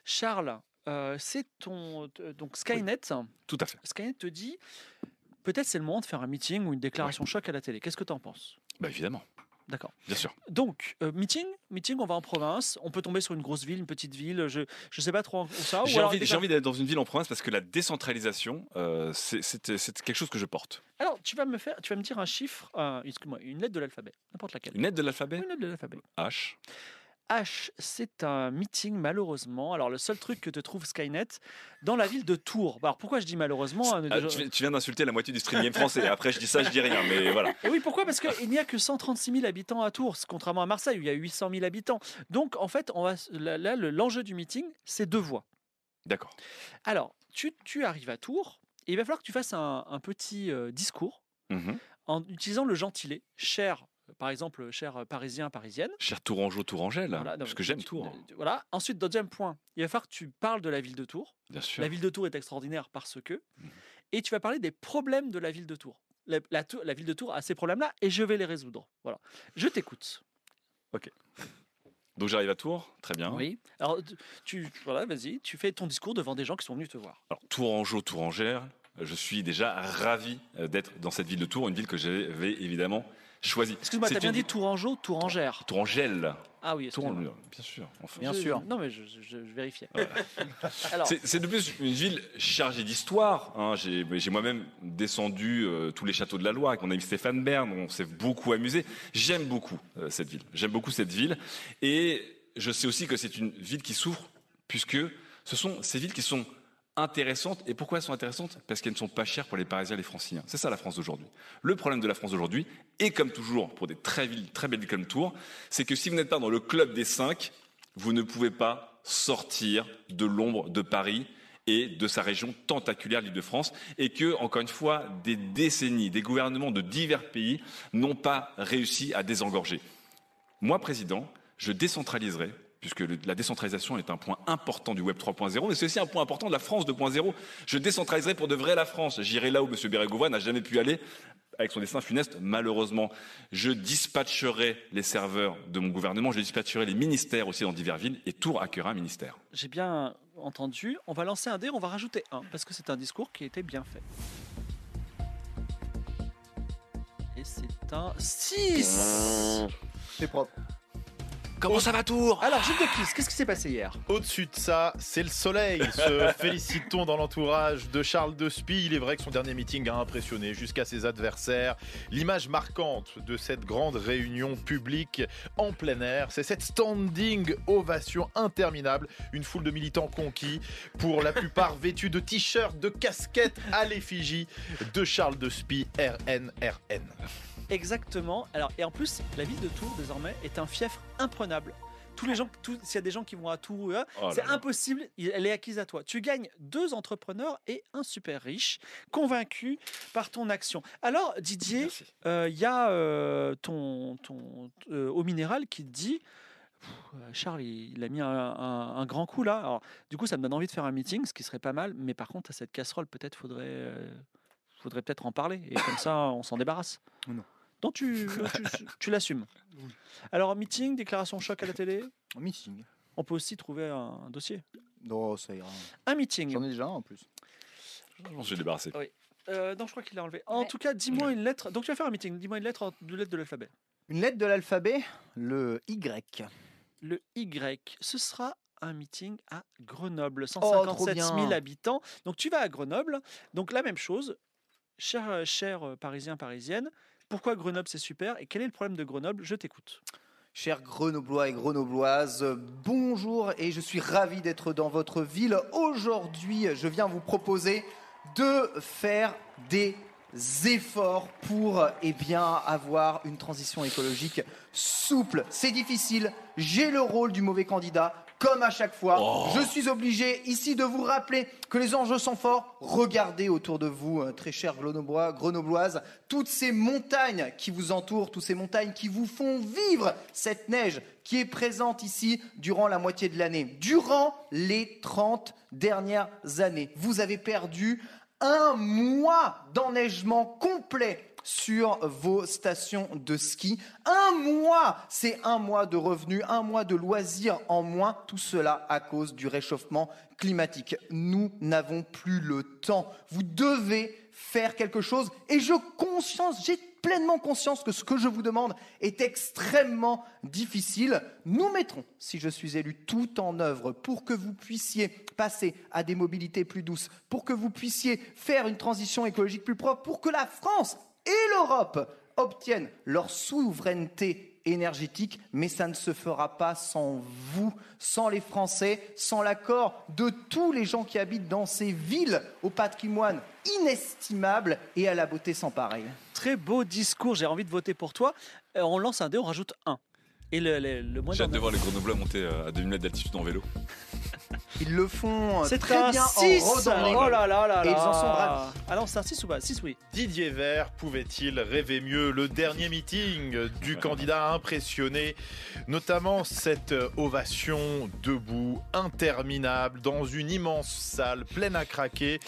Charles, euh, c'est ton euh, donc Skynet. Tout à fait. Skynet te dit peut-être c'est le moment de faire un meeting ou une déclaration choc à la télé. Qu'est-ce que tu en penses? Bah évidemment, D'accord. bien sûr. Donc euh, meeting, meeting, on va en province. On peut tomber sur une grosse ville, une petite ville. Je je sais pas trop où ça. J'ai envie, envie d'être dans une ville en province parce que la décentralisation, euh, c'est quelque chose que je porte. Alors tu vas me faire, tu vas me dire un chiffre, excuse-moi, une lettre de l'alphabet, n'importe laquelle. Une lettre de l'alphabet? Une lettre de l'alphabet. H. H, c'est un meeting malheureusement. Alors le seul truc que te trouve Skynet dans la ville de Tours. Alors pourquoi je dis malheureusement hein, Ah, tu, viens- d'insulter la moitié du stream game français. Après, je dis ça, je dis rien. Mais voilà. Et oui, pourquoi? Parce qu'il n'y a que 136 000 habitants à Tours, contrairement à Marseille où il y a 800 000 habitants. Donc en fait, on va, là, là, le- l'enjeu du meeting, c'est deux voix. D'accord. Alors, tu, tu arrives à Tours et il va falloir que tu fasses un, un petit euh, discours Mhm. en utilisant le gentilé, cher, par exemple, cher euh, parisien, parisienne. Cher Tourangeau, Tourangelle. Voilà, parce que j'aime Tours. Voilà. Ensuite, deuxième point, il va falloir que tu parles de la ville de Tours. Bien sûr. La ville de Tours est extraordinaire parce que. Mhm. Et tu vas parler des problèmes de la ville de Tours. La, la Tour- la ville de Tours a ces problèmes-là et je vais les résoudre. Voilà. Je t'écoute. Donc j'arrive à Tours. Très bien. Oui. Alors, tu- tu, voilà, vas-y, tu fais ton discours devant des gens qui sont venus te voir. Alors, Tourangeau, Tourangère, je suis déjà ravi euh, d'être dans cette ville de Tours, une ville que j'avais évidemment choisie. Excuse-moi, C'est t'as bien une dit ville- Tourangeux, Tourangère? Tourangelle. Ah oui, excuse-moi. Tourangeau, bien sûr. enfin. Bien Je- sûr. Non, mais je, je- je vérifiais. C'est de plus une ville chargée d'histoire. hein. J'ai j'ai moi-même descendu euh, tous les châteaux de la Loire avec mon ami Stéphane Bern. On s'est beaucoup amusé. J'aime beaucoup euh, cette ville. J'aime beaucoup cette ville. Et je sais aussi que c'est une ville qui souffre puisque ce sont ces villes qui sont intéressantes. Et pourquoi elles sont intéressantes? Parce qu'elles ne sont pas chères pour les Parisiens et les Franciliens. C'est ça la France d'aujourd'hui. Le problème de la France d'aujourd'hui, et comme toujours pour des très, villes, très belles villes comme Tours, c'est que si vous n'êtes pas dans le club des cinq, vous ne pouvez pas sortir de l'ombre de Paris et de sa région tentaculaire, l'Île-de-France, et que, encore une fois, des décennies, des gouvernements de divers pays n'ont pas réussi à désengorger. Moi, président, je décentraliserai, puisque le- la décentralisation est un point important du Web 3.0, mais c'est aussi un point important de la France 2.0. Je décentraliserai pour de vrai la France. J'irai là où M. Bérégovoy n'a jamais pu aller avec son destin funeste, malheureusement. Je dispatcherai les serveurs de mon gouvernement, je dispatcherai les ministères aussi dans diverses villes, et Tours accueillera un ministère. j'ai bien entendu. On va lancer un dé, on va rajouter un, parce que c'est un discours qui était bien fait. Et c'est un 6 C'est propre. Comment ça va Tours Alors, Gilles de Kiss, qu'est-ce qui s'est passé hier? Au-dessus de ça, c'est le soleil. Se félicite-t-on dans l'entourage de Charles de Spie? Il est vrai que son dernier meeting a impressionné jusqu'à ses adversaires. L'image marquante de cette grande réunion publique en plein air, c'est cette standing ovation interminable. Une foule de militants conquis, pour la plupart vêtus de t-shirts, de casquettes à l'effigie de Charles de Spie, RNRN. Exactement. Alors, et en plus, la ville de Tours, désormais, est un fief imprenable. Tous les gens, s'il y a des gens qui vont à Tours, Oh c'est impossible, elle est acquise à toi. Tu gagnes deux entrepreneurs et un super riche, convaincu par ton action. Alors, Didier, euh, il y a euh, ton, ton euh, au minéral qui te dit euh, Charles, il, il a mis un, un- un grand coup là. Alors, du coup, ça me donne envie de faire un meeting, ce qui serait pas mal. Mais par contre, à cette casserole, peut-être faudrait, euh, faudrait peut-être en parler. Et comme ça, on s'en débarrasse. Non. Tu, non, tu, tu l'assumes. Alors, meeting, déclaration choc à la télé. Un meeting. On peut aussi trouver un, un dossier. Non, ça ira. Un meeting. J'en ai déjà un en plus. Je m'en suis débarrassé. Euh, non, je crois qu'il l'a enlevé. En Ouais. tout cas, dis-moi une lettre. Donc, tu vas faire un meeting. Dis-moi une lettre, en- de l'alphabet. Une lettre de l'alphabet, le Y. Le Y. Ce sera un meeting à Grenoble. Oh, trop 157 000 bien. habitants. Donc, tu vas à Grenoble. Donc, la même chose. Cher, cher euh, Parisien, Parisienne, pourquoi Grenoble c'est super et quel est le problème de Grenoble? Je t'écoute. Chers Grenoblois et Grenobloises, bonjour et je suis ravi d'être dans votre ville. Aujourd'hui, je viens vous proposer de faire des efforts pour eh avoir une transition écologique souple. C'est difficile, j'ai le rôle du mauvais candidat. Comme à chaque fois, je suis obligé ici de vous rappeler que les enjeux sont forts. Regardez autour de vous, euh, très chers Grenoblois, Grenobloises, toutes ces montagnes qui vous entourent, toutes ces montagnes qui vous font vivre cette neige qui est présente ici durant la moitié de l'année. Durant les 30 dernières années, vous avez perdu un mois d'enneigement complet sur vos stations de ski. Un mois, c'est un mois de revenus, un mois de loisirs en moins, tout cela à cause du réchauffement climatique. Nous n'avons plus le temps. Vous devez faire quelque chose et je conscience, j'ai pleinement conscience que ce que je vous demande est extrêmement difficile. Nous mettrons, si je suis élu, tout en œuvre pour que vous puissiez passer à des mobilités plus douces, pour que vous puissiez faire une transition écologique plus propre, pour que la France et l'Europe obtiennent leur souveraineté énergétique, mais ça ne se fera pas sans vous, sans les Français, sans l'accord de tous les gens qui habitent dans ces villes au patrimoine inestimable et à la beauté sans pareil. Très beau discours, j'ai envie de voter pour toi. Euh, on lance un dé, on rajoute un. Et le, le, le moins J'ai hâte de voir les Grenoblois monter euh, à 2000 mètres d'altitude en vélo. Ils le font euh, C'est très un bien 6 en randonnée. Oh là là là Et ils en sont ravis. Alors c'est un 6 ou pas? 6 oui. Didier Vert pouvait-il rêver mieux Le dernier meeting du candidat a impressionné, notamment cette ovation debout, interminable, dans une immense salle pleine à craquer,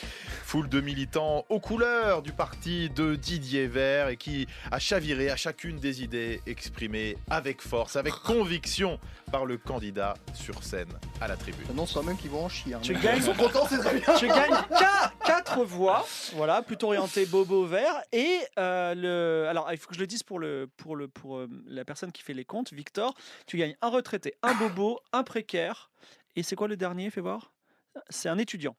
foule de militants aux couleurs du parti de Didier Vert et qui a chaviré à chacune des idées exprimées avec force, avec conviction par le candidat sur scène à la tribune. Quand même qu'ils vont en chier. hein. Tu Mais gagnes- Ils sont contents, c'est très bien. Tu gagnes 4 voix, voilà, plutôt orienté bobo vert. Et euh, le, alors il faut que je le dise pour, le, pour, le, pour euh, la personne qui fait les comptes, Victor, tu gagnes un retraité, un bobo, un précaire. Et c'est quoi le dernier, fais voir? C'est un étudiant.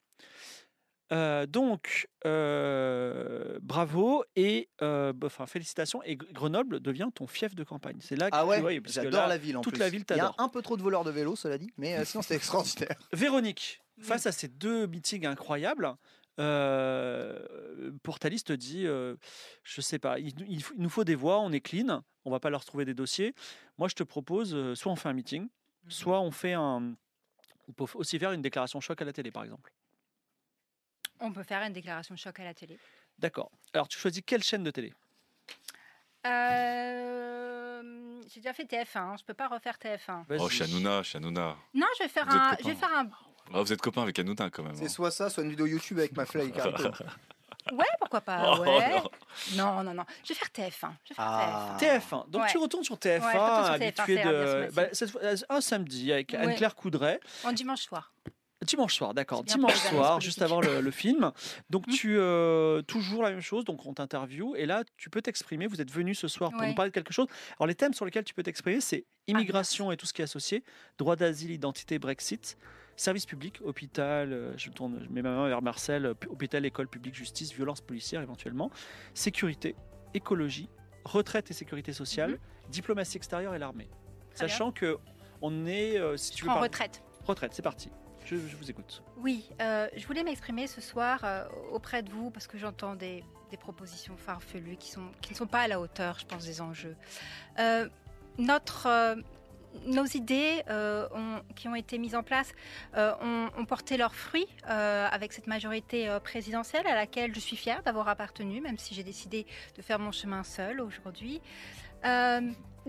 Euh, donc, euh, bravo et euh, bah, enfin félicitations. Et Gr- Grenoble devient ton fief de campagne. C'est là que Ah tu ouais, vois, parce que j'adore là, la ville en Toute plus. la ville Il y a t'adore. un peu trop de voleurs de vélo, cela dit, mais euh, sinon c'est extraordinaire. Véronique, face à ces deux meetings incroyables, euh, Portalis te dit, euh, je sais pas, il, il faut- il nous faut des voix, on est clean, on va pas leur trouver des dossiers. Moi, je te propose, euh, soit on fait un meeting, soit on fait un, on peut aussi faire une déclaration choc à la télé, par exemple. On peut faire une déclaration choc à la télé. D'accord. Alors, tu choisis quelle chaîne de télé? Euh, J'ai déjà fait TF1, je peux pas refaire TF1. Vas-y. Oh, Shanouna, Shanouna. Non, je vais faire Vous un. Je vais faire un. Ah, vous êtes copains avec Hanouna quand même. C'est hein. soit ça, soit une vidéo YouTube avec ma fly. Ouais, pourquoi pas. Oh, non. Non, non, non. Je vais faire TF1. Je vais faire Ah. TF1. Donc Ouais. tu retournes sur TF1, Ouais, je retourne sur TF1, habitué c'est rare, bien de bah, cette fois- un samedi avec Ouais. Anne-Claire Coudray. TF1. En dimanche soir. Dimanche soir, d'accord. Dimanche soir, juste avant le, le film. Donc Mhm. tu euh, toujours la même chose. Donc on t'interview et là tu peux t'exprimer. Vous êtes venu ce soir pour Ouais. nous parler de quelque chose. Alors les thèmes sur lesquels tu peux t'exprimer, c'est immigration et tout ce qui est associé, droit d'asile, identité, Brexit. Service public, hôpital, euh, je tourne, je mets ma main vers Marcel, euh, hôpital, école publique, justice, violence policière éventuellement, sécurité, écologie, retraite et sécurité sociale, diplomatie extérieure et l'armée. Sachant que on est, euh, si tu veux En par- retraite. retraite, c'est parti. Je, vous écoute. Oui, euh, je voulais m'exprimer ce soir euh, auprès de vous parce que j'entends des, propositions farfelues qui, ne sont pas à la hauteur, je pense, des enjeux. Euh, nos idées qui ont été mises en place ont, porté leurs fruits avec cette majorité présidentielle à laquelle je suis fière d'avoir appartenu, même si j'ai décidé de faire mon chemin seul aujourd'hui.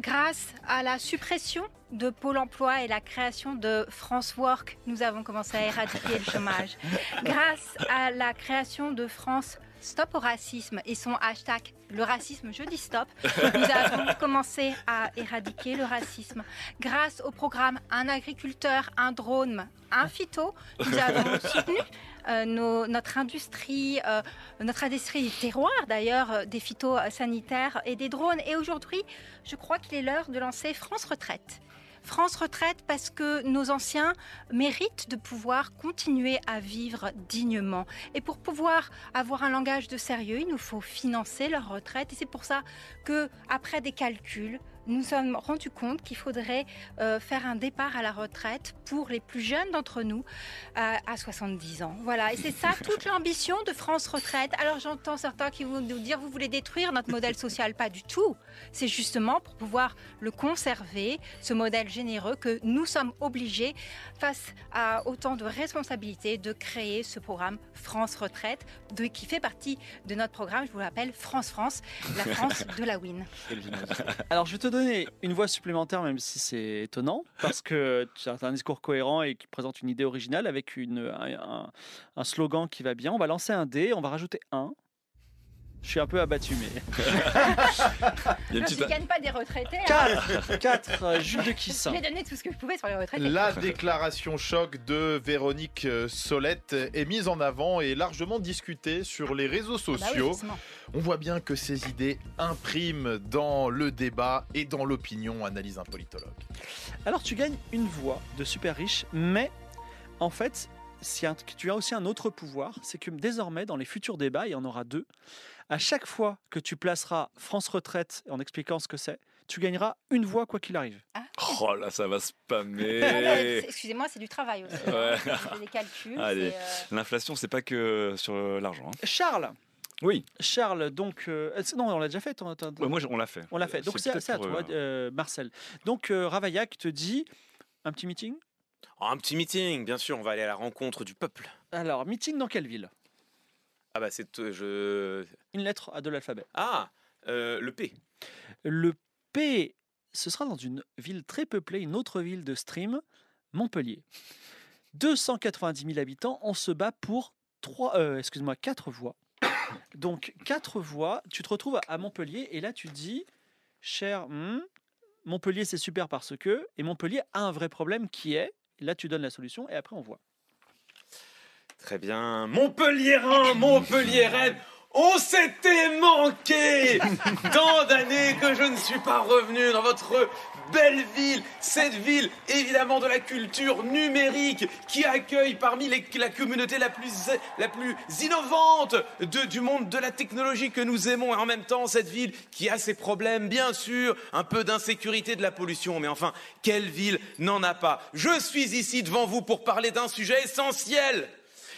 Grâce à la suppression de Pôle emploi et la création de France Work, nous avons commencé à éradiquer le chômage. Grâce à la création de France Stop au racisme et son hashtag le racisme, je dis stop, nous avons commencé à éradiquer le racisme. Grâce au programme Un agriculteur, un drone, un phyto, nous avons soutenu euh, notre industrie, euh, notre industrie des terroirs d'ailleurs, euh, des phytosanitaires et des drones. Et aujourd'hui, je crois qu'il est l'heure de lancer France Retraite. France Retraite parce que nos anciens méritent de pouvoir continuer à vivre dignement. Et pour pouvoir avoir un langage de sérieux, il nous faut financer leur retraite. Et c'est pour ça que, après des calculs, nous sommes rendus compte qu'il faudrait euh, faire un départ à la retraite pour les plus jeunes d'entre nous euh, à 70 ans. Voilà, et c'est ça toute l'ambition de France Retraite. Alors j'entends certains qui vont nous dire vous voulez détruire notre modèle social, pas du tout. C'est justement pour pouvoir le conserver, ce modèle généreux que nous sommes obligés, face à autant de responsabilités, de créer ce programme France Retraite, de, qui fait partie de notre programme, je vous l'appelle France France, la France de la win. Alors, je vais te donner une voix supplémentaire, même si c'est étonnant, parce que tu as un discours cohérent et qui présente une idée originale avec un- un slogan qui va bien. On va lancer un dé, on va rajouter un. Je suis un peu abattu, mais. Il y a une Je petite- ne gagne pas des retraités. hein. 4 4 Jules de Kiss. J'ai donné tout ce que je pouvais sur les retraités. La déclaration choc de Véronique euh, Solette est mise en avant et largement discutée sur les réseaux Ah bah oui, sociaux. forcément. On voit bien que ces idées impriment dans le débat et dans l'opinion, analyse un politologue. Alors, tu gagnes une voix de super riche, mais en fait, si un- tu as aussi un autre pouvoir, c'est que désormais, dans les futurs débats, il y en aura deux. À chaque fois que tu placeras France Retraite en expliquant ce que c'est, tu gagneras une voix quoi qu'il arrive. Oh là, ça va spammer. Ah, mais, Excusez-moi, c'est du travail aussi. Ouais. hein. J'ai des calculs. Euh, l'inflation, c'est pas que sur l'argent. hein. Charles Oui. Charles, donc. euh, non, on l'a déjà fait. ton- ton- Ouais, moi, on l'a fait. On l'a fait. Donc c'est à toi, euh, euh, Marcel. Donc euh, Ravaillac te dit un petit meeting? Oh, un petit meeting, bien sûr, on va aller à la rencontre du peuple. Alors, meeting dans quelle ville? Ah bah c'est je Une lettre à de l'alphabet. ah euh, le P. Le P, ce sera dans une ville très peuplée, une autre ville de stream, Montpellier. 290 000 habitants, on se bat pour trois, euh, excuse-moi, quatre voix. Donc quatre voix, tu te retrouves à Montpellier et là tu te dis, cher, hmm, Montpellier c'est super parce que, et Montpellier a un vrai problème qui est, là tu donnes la solution et après on voit. Très bien. Montpellierin, Montpellieraine, on s'était manqué Tant d'années que je ne suis pas revenu dans votre belle ville, cette ville évidemment de la culture numérique qui accueille parmi les- la communauté la plus, la plus innovante de- du monde de la technologie que nous aimons. Et en même temps cette ville qui a ses problèmes bien sûr, un peu d'insécurité, de la pollution, mais enfin quelle ville n'en a pas? Je suis ici devant vous pour parler d'un sujet essentiel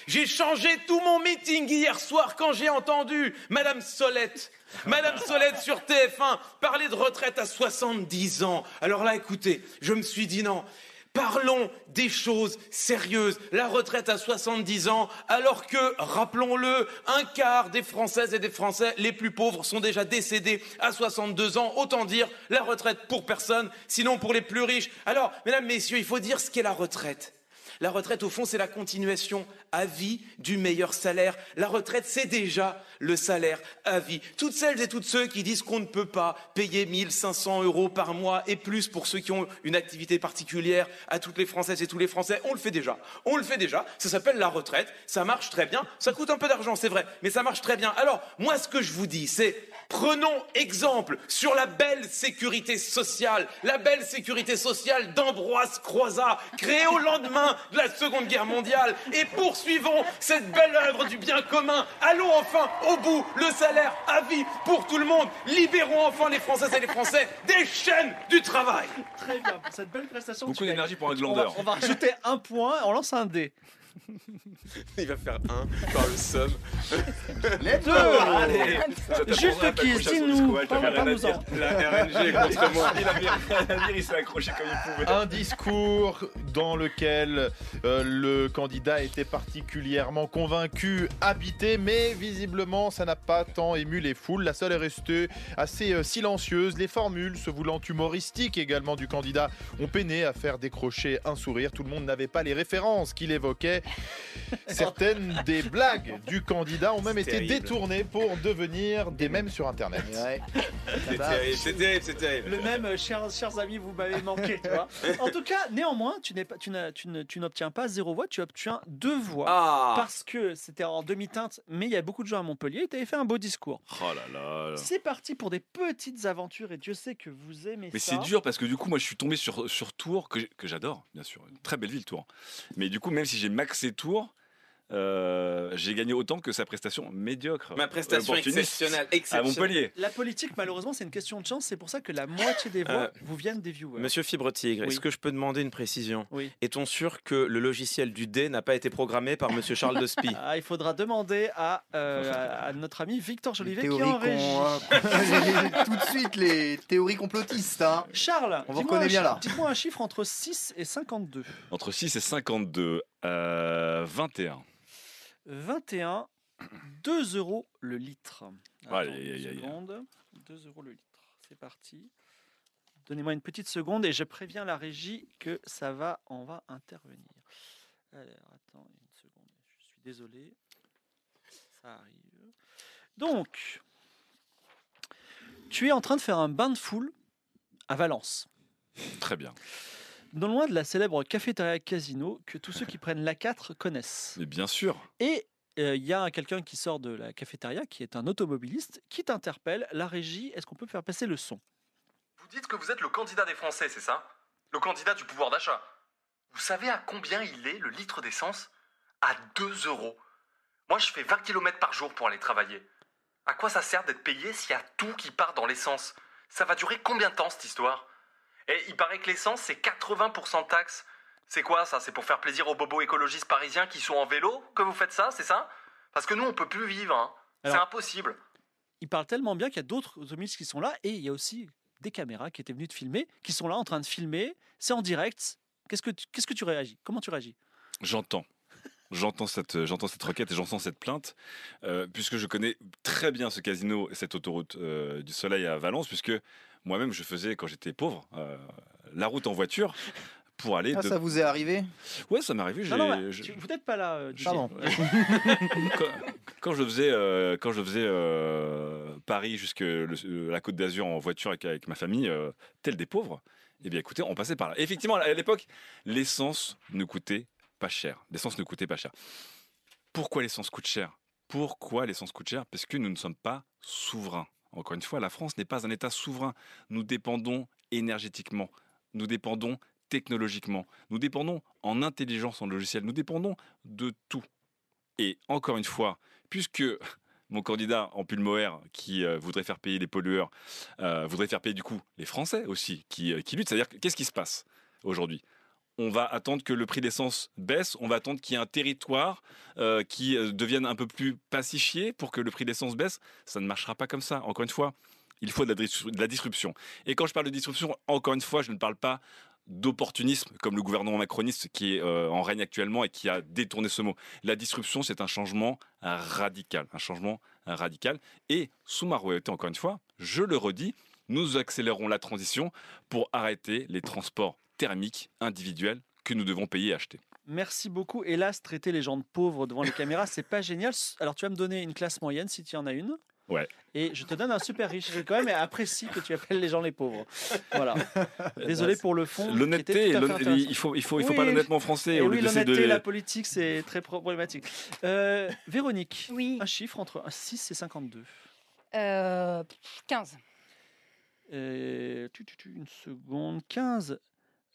j'ai changé tout mon meeting hier soir quand j'ai entendu Madame Solette, Madame Solette sur TF1 parler de retraite à 70 ans. Alors là, écoutez, je me suis dit non. Parlons des choses sérieuses. La retraite à 70 ans, alors que, rappelons-le, un quart des Françaises et des Français les plus pauvres sont déjà décédés à 62 ans. Autant dire la retraite pour personne, sinon pour les plus riches. Alors, mesdames, messieurs, il faut dire ce qu'est la retraite. La retraite, au fond, c'est la continuation à vie du meilleur salaire. La retraite, c'est déjà le salaire à vie. Toutes celles et tous ceux qui disent qu'on ne peut pas payer 1500 euros par mois et plus pour ceux qui ont une activité particulière à toutes les Françaises et tous les Français, on le fait déjà. On le fait déjà. Ça s'appelle la retraite. Ça marche très bien. Ça coûte un peu d'argent, c'est vrai, mais ça marche très bien. Alors, moi, ce que je vous dis, c'est prenons exemple sur la belle sécurité sociale, la belle sécurité sociale d'Ambroise Croizat, créée au lendemain de la Seconde Guerre mondiale, et poursuivons cette belle œuvre du bien commun. Allons enfin au bout, le salaire à vie pour tout le monde. Libérons enfin les Françaises et les Français des chaînes du travail. Très bien, pour cette belle prestation. Beaucoup d'énergie pour un On va, glandeur. on va rajouter un point, on lance un dé. Il va faire un par le somme. Let's go Allez Juste qui, dis-nous, pas, pas nous en. La RNG est contre moi. Il avait rien à dire, il s'est accroché comme il pouvait. Un discours dans lequel euh, le candidat était particulièrement convaincu, habité, mais visiblement ça n'a pas tant ému les foules. La seule est restée assez euh, silencieuse. Les formules, se voulant humoristiques également du candidat, ont peiné à faire décrocher un sourire. Tout le monde n'avait pas les références qu'il évoquait. Certaines des blagues du candidat ont même été terrible. détournées pour devenir des mèmes sur Internet. C'est terrible, c'est terrible, c'est terrible. Le même, euh, chers, chers amis, vous m'avez manqué, tu vois. En tout cas, néanmoins, tu n'es pas, tu n'as- tu ne- tu n'obtiens pas zéro voix, tu obtiens deux voix. Ah. Parce que c'était en demi-teinte, mais il y a beaucoup de gens à Montpellier et tu avais fait un beau discours. Oh là là. C'est parti pour des petites aventures et Dieu sait que vous aimez Mais ça. c'est dur parce que du coup, moi, je suis tombé sur, sur Tours, que, que j'adore, bien sûr. Une très belle ville, Tours. Mais du coup, même si j'ai maxé Tours, euh, j'ai gagné autant que sa prestation médiocre. Ma prestation exceptionnelle, À exceptionnelle. Montpellier. La politique, malheureusement, c'est une question de chance. C'est pour ça que la moitié des voix Euh, vous viennent des viewers. Monsieur Fibre Tigre, Oui. est-ce que je peux demander une précision Oui. Est-on sûr que le logiciel du dé n'a pas été programmé par Monsieur Charles de Spie Ah, il faudra demander à, euh, à, à notre ami Victor Jolivet qui en régie. Tout de suite, les théories complotistes. Hein. Charles, On vous reconnaît bien là. Dites-moi un chiffre entre 6 et 52. Entre 6 et 52, euh, 21. 21, 2 euros le litre. Attends une aïe, aïe, aïe. seconde. 2 euros le litre. C'est parti. Donnez-moi une petite seconde et je préviens la régie que ça va, on va intervenir. Alors, attends une seconde. Je suis désolé. Ça arrive. Donc, tu es en train de faire un bain de foule à Valence. Très bien. Non loin de la célèbre cafétéria casino que tous ceux qui prennent l'A4 connaissent. Mais bien sûr. Et euh, il y a quelqu'un qui sort de la cafétéria, qui est un automobiliste, qui t'interpelle. La régie, est-ce qu'on peut faire passer le son? Vous dites que vous êtes le candidat des Français, c'est ça? Le candidat du pouvoir d'achat. Vous savez à combien il est le litre d'essence? À 2 euros. Moi, je fais 20 km par jour pour aller travailler. À quoi ça sert d'être payé s'il y a tout qui part dans l'essence? Ça va durer combien de temps cette histoire? Et il paraît que l'essence, c'est 80% de taxes. C'est quoi ça? C'est pour faire plaisir aux bobos écologistes parisiens qui sont en vélo que vous faites ça, c'est ça? Parce que nous, on peut plus vivre. hein. C'est impossible. Il parle tellement bien qu'il y a d'autres automobilistes qui sont là et il y a aussi des caméras qui étaient venues te filmer, qui sont là en train de filmer. C'est en direct. Qu'est-ce que tu, qu'est-ce que tu réagis? Comment tu réagis? J'entends. J'entends cette, j'entends cette requête et j'entends cette plainte, euh, puisque je connais très bien ce casino et cette autoroute euh, du Soleil à Valence, puisque moi-même je faisais, quand j'étais pauvre, euh, la route en voiture pour aller. Ah, de... ça vous est arrivé? Ouais, ça m'est arrivé. Non, non, je- vous n'êtes pas là. euh. Pardon. quand, quand je faisais, euh, quand je faisais euh, Paris jusqu'à la Côte d'Azur en voiture avec, avec ma famille, euh, tel des pauvres, eh bien écoutez, on passait par là. Effectivement, à l'époque, l'essence ne coûtait pas cher. L'essence ne coûtait pas cher. Pourquoi l'essence coûte cher? Pourquoi l'essence coûte cher? Parce que nous ne sommes pas souverains. Encore une fois, la France n'est pas un État souverain. Nous dépendons énergétiquement. Nous dépendons technologiquement. Nous dépendons en intelligence, en logiciel. Nous dépendons de tout. Et encore une fois, puisque mon candidat en pulmoère qui euh, voudrait faire payer les pollueurs, euh, voudrait faire payer du coup les Français aussi qui, euh, qui luttent, c'est-à-dire que- qu'est-ce qui se passe aujourd'hui? On va attendre que le prix d'essence baisse, on va attendre qu'il y ait un territoire euh, qui euh, devienne un peu plus pacifié pour que le prix d'essence baisse. Ça ne marchera pas comme ça. Encore une fois, il faut de la, disruption. Et quand je parle de disruption, encore une fois, je ne parle pas d'opportunisme comme le gouvernement macroniste qui est euh, en règne actuellement et qui a détourné ce mot. La disruption, c'est un changement radical, un changement radical. Et sous ma royauté, encore une fois, je le redis, nous accélérons la transition pour arrêter les transports thermiques individuels que nous devons payer et acheter. Merci beaucoup. Hélas, traiter les gens de pauvres devant les caméras, c'est pas génial. Alors, tu vas me donner une classe moyenne si tu en as une. Ouais. Et je te donne un super riche. Je quand même apprécie que tu appelles les gens les pauvres. Voilà. Désolé pour le fond. L'honnêteté, il faut, il faut, il faut Oui. pas l'honnêtement français. Et au oui, l'honnêteté de- et la politique, c'est très problématique. Euh, Véronique, Oui. un chiffre entre 6 et 52. Euh, 15. Euh, tu, tu, tu, une seconde. 15.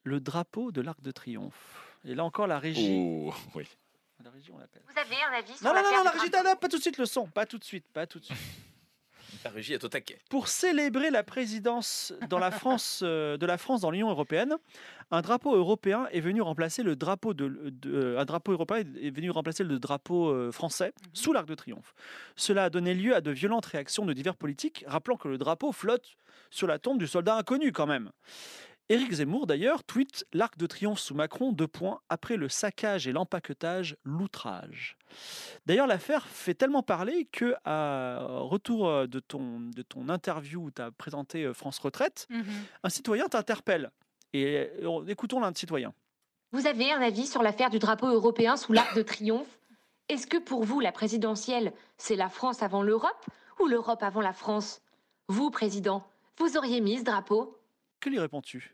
Le drapeau de l'Arc de Triomphe. Et là encore, la régie. Oh, oui. La régie, on l'appelle. Vous avez un avis sur Non, non, non, la régie, non, non, pas tout de suite le son. Pas tout de suite, pas tout de suite. La régie est au taquet. Pour célébrer la présidence dans la France, euh, de la France dans l'Union européenne, un drapeau européen est venu remplacer le drapeau de, de- euh, un drapeau européen est venu remplacer le drapeau euh, français sous l'Arc de Triomphe. Cela a donné lieu à de violentes réactions de divers politiques, rappelant que le drapeau flotte sur la tombe du soldat inconnu quand même. Éric Zemmour, d'ailleurs, tweet l'Arc de Triomphe sous Macron, deux points, après le saccage et l'empaquetage, l'outrage. D'ailleurs, l'affaire fait tellement parler que, à retour euh, de ton, de ton interview où tu as présenté euh, France Retraite, Mhm. un citoyen t'interpelle. Et euh, écoutons l'un de citoyen. Vous avez un avis sur l'affaire du drapeau européen sous l'Arc de Triomphe? Est-ce que pour vous, la présidentielle, c'est la France avant l'Europe ou l'Europe avant la France? Vous, président, vous auriez mis ce drapeau? Que lui réponds-tu?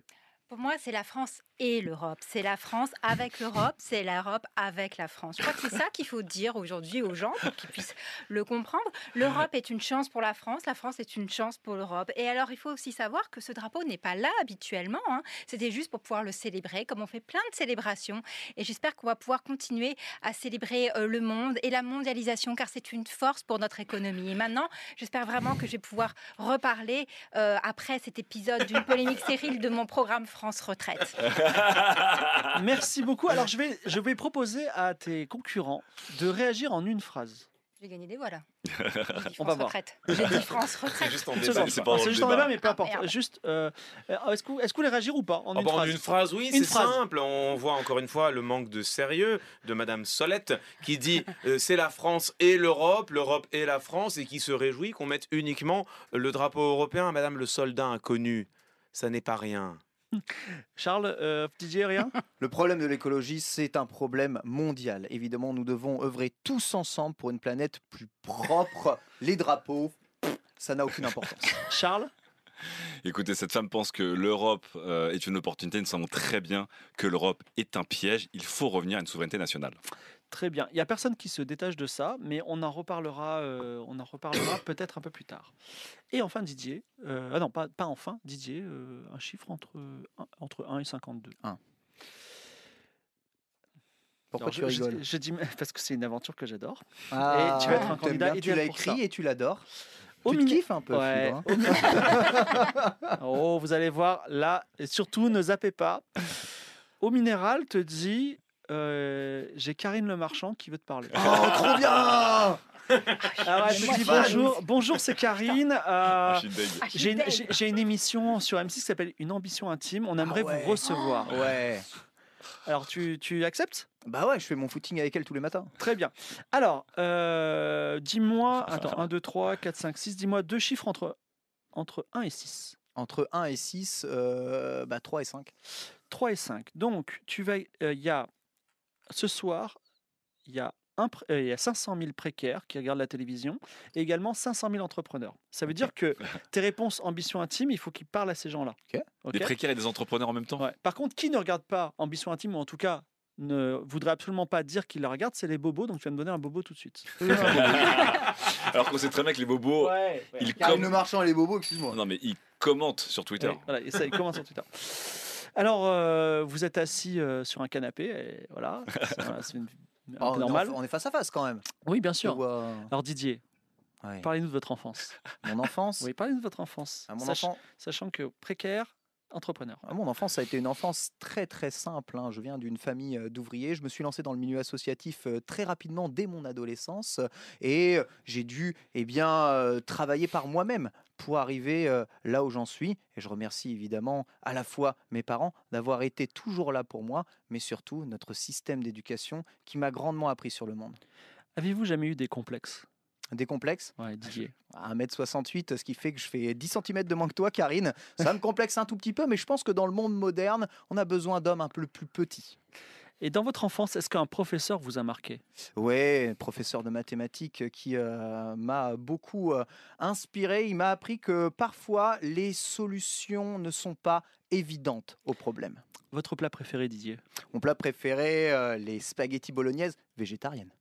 Pour moi, c'est la France et l'Europe. C'est la France avec l'Europe, c'est l'Europe avec la France. Je crois que c'est ça qu'il faut dire aujourd'hui aux gens pour qu'ils puissent le comprendre. L'Europe est une chance pour la France, la France est une chance pour l'Europe. Et alors, il faut aussi savoir que ce drapeau n'est pas là habituellement. hein. C'était juste pour pouvoir le célébrer, comme on fait plein de célébrations. Et j'espère qu'on va pouvoir continuer à célébrer euh, le monde et la mondialisation, car c'est une force pour notre économie. Et maintenant, j'espère vraiment que je vais pouvoir reparler euh, après cet épisode d'une polémique stérile de mon programme France Retraite. Merci beaucoup. Alors, je vais, je vais proposer à tes concurrents de réagir en une phrase. J'ai gagné des voix là. On va voir. retraite. J'ai dit France retraite. juste en Une débat. seconde. c'est pas juste en débat. mais peu Ah, importe. Juste, euh, euh, est-ce que, est-ce que vous voulez réagir ou pas en Ah une bah, en une phrase, oui, Une c'est phrase. simple. On voit encore une fois le manque de sérieux de Madame Solette qui dit euh, c'est la France et l'Europe, l'Europe et la France, et qui se réjouit qu'on mette uniquement le drapeau européen à Madame le soldat inconnu. Ça n'est pas rien. Charles, euh, Didier, rien Le problème de l'écologie, c'est un problème mondial. Évidemment, nous devons œuvrer tous ensemble pour une planète plus propre. Les drapeaux, pff, ça n'a aucune importance. Charles Écoutez, cette femme pense que l'Europe euh, est une opportunité. Nous savons très bien que l'Europe est un piège. Il faut revenir à une souveraineté nationale. Très bien. Il n'y a personne qui se détache de ça, mais on en reparlera, euh, on en reparlera peut-être un peu plus tard. Et enfin, Didier, euh, ah non, pas, pas enfin, Didier, euh, un chiffre entre, entre 1 et 52. Un. Pourquoi Alors, tu je- je- rigoles je, dis parce que c'est une aventure que j'adore. Ah, et tu vas être un candidat bien, Tu l'as ça. écrit et tu l'adores. Au Tu kiffes un peu, Ouais, Fibre, hein. oh, vous allez voir là, et surtout ne zappez pas. Au minéral te dit, euh, j'ai Karine Le Marchand qui veut te parler. Oh, trop bien Alors elle suis dit bonjour, bonjour c'est Karine. euh, Ah, deg. Ah, j'ai une, j'ai émission sur M6 qui s'appelle Une ambition intime. On aimerait Ah ouais. vous recevoir. Ouais. Alors tu, tu acceptes? Bah ouais, je fais mon footing avec elle tous les matins. Très bien. Alors, euh, dis-moi, attends, 1, 2, 3, 4, 5, 6, dis-moi deux chiffres entre, entre 1 et 6. Entre 1 et 6, euh, bah 3 et 5. 3 et 5. Donc, tu vas, euh, il y a ce soir, il y a euh, il y a 500 000 précaires qui regardent la télévision et également 500 000 entrepreneurs. Ça veut dire que tes réponses ambition intime, il faut qu'ils parlent à ces gens-là. Des précaires et des entrepreneurs en même temps? Ouais. Par contre, qui ne regarde pas ambition intime ou en tout cas ne voudrait absolument pas dire qu'il la regarde, c'est les bobos. Donc tu vas me donner un bobo tout de suite. Alors qu'on sait très bien que les bobos, Ouais, ouais. ils, Karine com- Le Marchand et les bobos, excuse-moi. non, mais ils commentent sur Twitter. Ouais, voilà, et ça, il commence sur Twitter. Alors, euh, vous êtes assis euh, sur un canapé, et voilà, c'est voilà, c'est une, un Oh, peu on, est normal. on est face à face quand même. Oui, bien sûr. vois- Alors Didier, Ouais. parlez-nous de votre enfance. Mon enfance? Oui, parlez-nous de votre enfance. Ah, mon Sach- enfant? Sachant que précaire, entrepreneur. Ah, Mon enfance, ça a été une enfance très très simple. hein. Je viens d'une famille d'ouvriers. Je me suis lancé dans le milieu associatif très rapidement dès mon adolescence et j'ai dû eh bien, travailler par moi-même pour arriver là où j'en suis. Et je remercie évidemment à la fois mes parents d'avoir été toujours là pour moi, mais surtout notre système d'éducation qui m'a grandement appris sur le monde. Avez-vous jamais eu des complexes? Des complexes Ouais, Didier. 1m68, ce qui fait que je fais 10 cm de moins que toi, Karine. Ça me complexe un tout petit peu, mais je pense que dans le monde moderne, on a besoin d'hommes un peu plus petits. Et dans votre enfance, est-ce qu'un professeur vous a marqué? Ouais, professeur de mathématiques qui euh, m'a beaucoup euh, inspiré. Il m'a appris que parfois les solutions ne sont pas évidentes aux problèmes. Votre plat préféré, Didier? Mon plat préféré, euh, les spaghettis bolognaises végétariennes.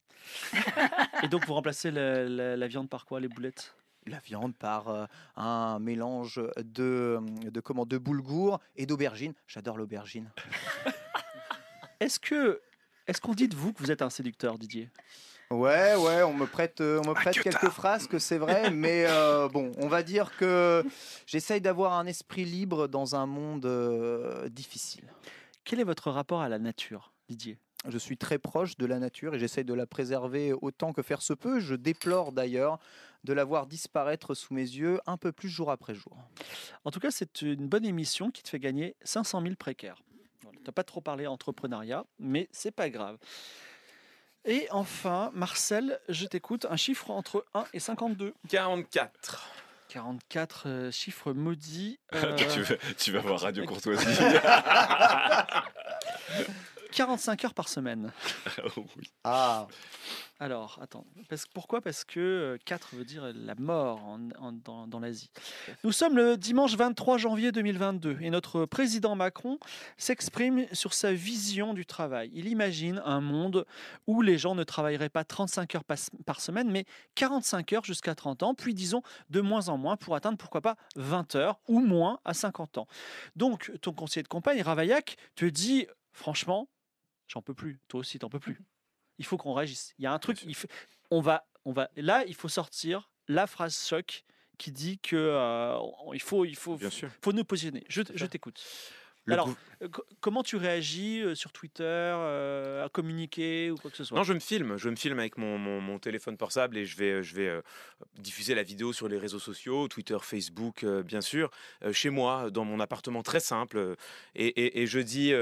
Et donc vous remplacez la, la- la viande par quoi Les boulettes? La viande par euh, un mélange de, de, comment, de boulgour et d'aubergine. J'adore l'aubergine. Est-ce que est-ce qu'on dit de vous que vous êtes un séducteur, Didier? Ouais, ouais, on me prête, euh, on me prête quelques phrases que c'est vrai, mais euh, bon, on va dire que j'essaye d'avoir un esprit libre dans un monde euh, difficile. Quel est votre rapport à la nature, Didier? Je suis très proche de la nature et j'essaye de la préserver autant que faire se peut. Je déplore d'ailleurs de la voir disparaître sous mes yeux un peu plus jour après jour. En tout cas, c'est une bonne émission qui te fait gagner 500 000 précaires. Voilà, Tu n'as pas trop parlé entrepreneuriat, mais c'est pas grave. Et enfin, Marcel, je t'écoute, un chiffre entre 1 et 52. 44. 44 euh, chiffres maudits. tu, euh, vas, tu vas voir Radio Courtoisie. 45 heures par semaine. Oh oui. Ah, Alors, attends. Parce, pourquoi? Parce que 4 veut dire la mort en- en- dans, dans l'Asie. Nous sommes le dimanche 23 janvier 2022 et notre président Macron s'exprime sur sa vision du travail. Il imagine un monde où les gens ne travailleraient pas 35 heures par semaine, mais 45 heures jusqu'à 30 ans, puis disons de moins en moins pour atteindre pourquoi pas 20 heures ou moins à 50 ans. Donc, ton conseiller de campagne, Ravaillac, te dit franchement, j'en peux plus. Toi aussi, t'en peux plus. Il faut qu'on réagisse. Il y a un truc. il faut- on va, on va. Là, il faut sortir la phrase choc qui dit que euh, il faut, il faut, Bien sûr. faut nous positionner. Je, t'écoute. Le Alors, euh, co- comment tu réagis euh, sur Twitter, euh, à communiquer ou quoi que ce soit? Non, je me filme. Je me filme avec mon, mon- mon téléphone portable et je vais, je vais euh, diffuser la vidéo sur les réseaux sociaux, Twitter, Facebook, euh, bien sûr, chez moi, dans mon appartement très simple. et, et- et je dis,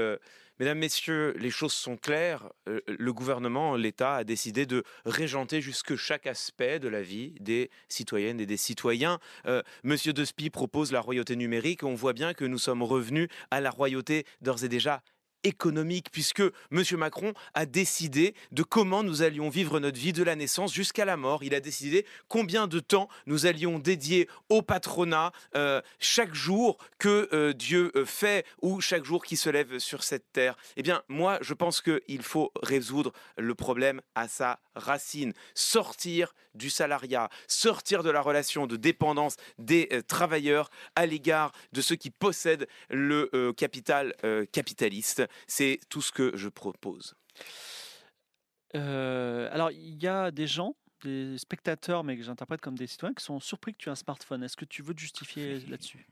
mesdames, messieurs, les choses sont claires. euh, le gouvernement, l'État a décidé de régenter jusque chaque aspect de la vie des citoyennes et des citoyens. Euh, Monsieur Despy propose la royauté numérique. On voit bien que nous sommes revenus à la royauté d'ores et déjà économique puisque M. Macron a décidé de comment nous allions vivre notre vie de la naissance jusqu'à la mort. Il a décidé combien de temps nous allions dédier au patronat euh, chaque jour que euh, Dieu euh, fait ou chaque jour qui se lève sur cette terre. Eh bien, moi, je pense qu'il faut résoudre le problème à sa racine, sortir du salariat, sortir de la relation de dépendance des euh, travailleurs à l'égard de ceux qui possèdent le euh, capital euh, capitaliste. C'est tout ce que je propose. Alors, il y a des gens, des spectateurs, mais que j'interprète comme des citoyens, qui sont surpris que tu aies un smartphone. Est-ce que tu veux te justifier là-dessus?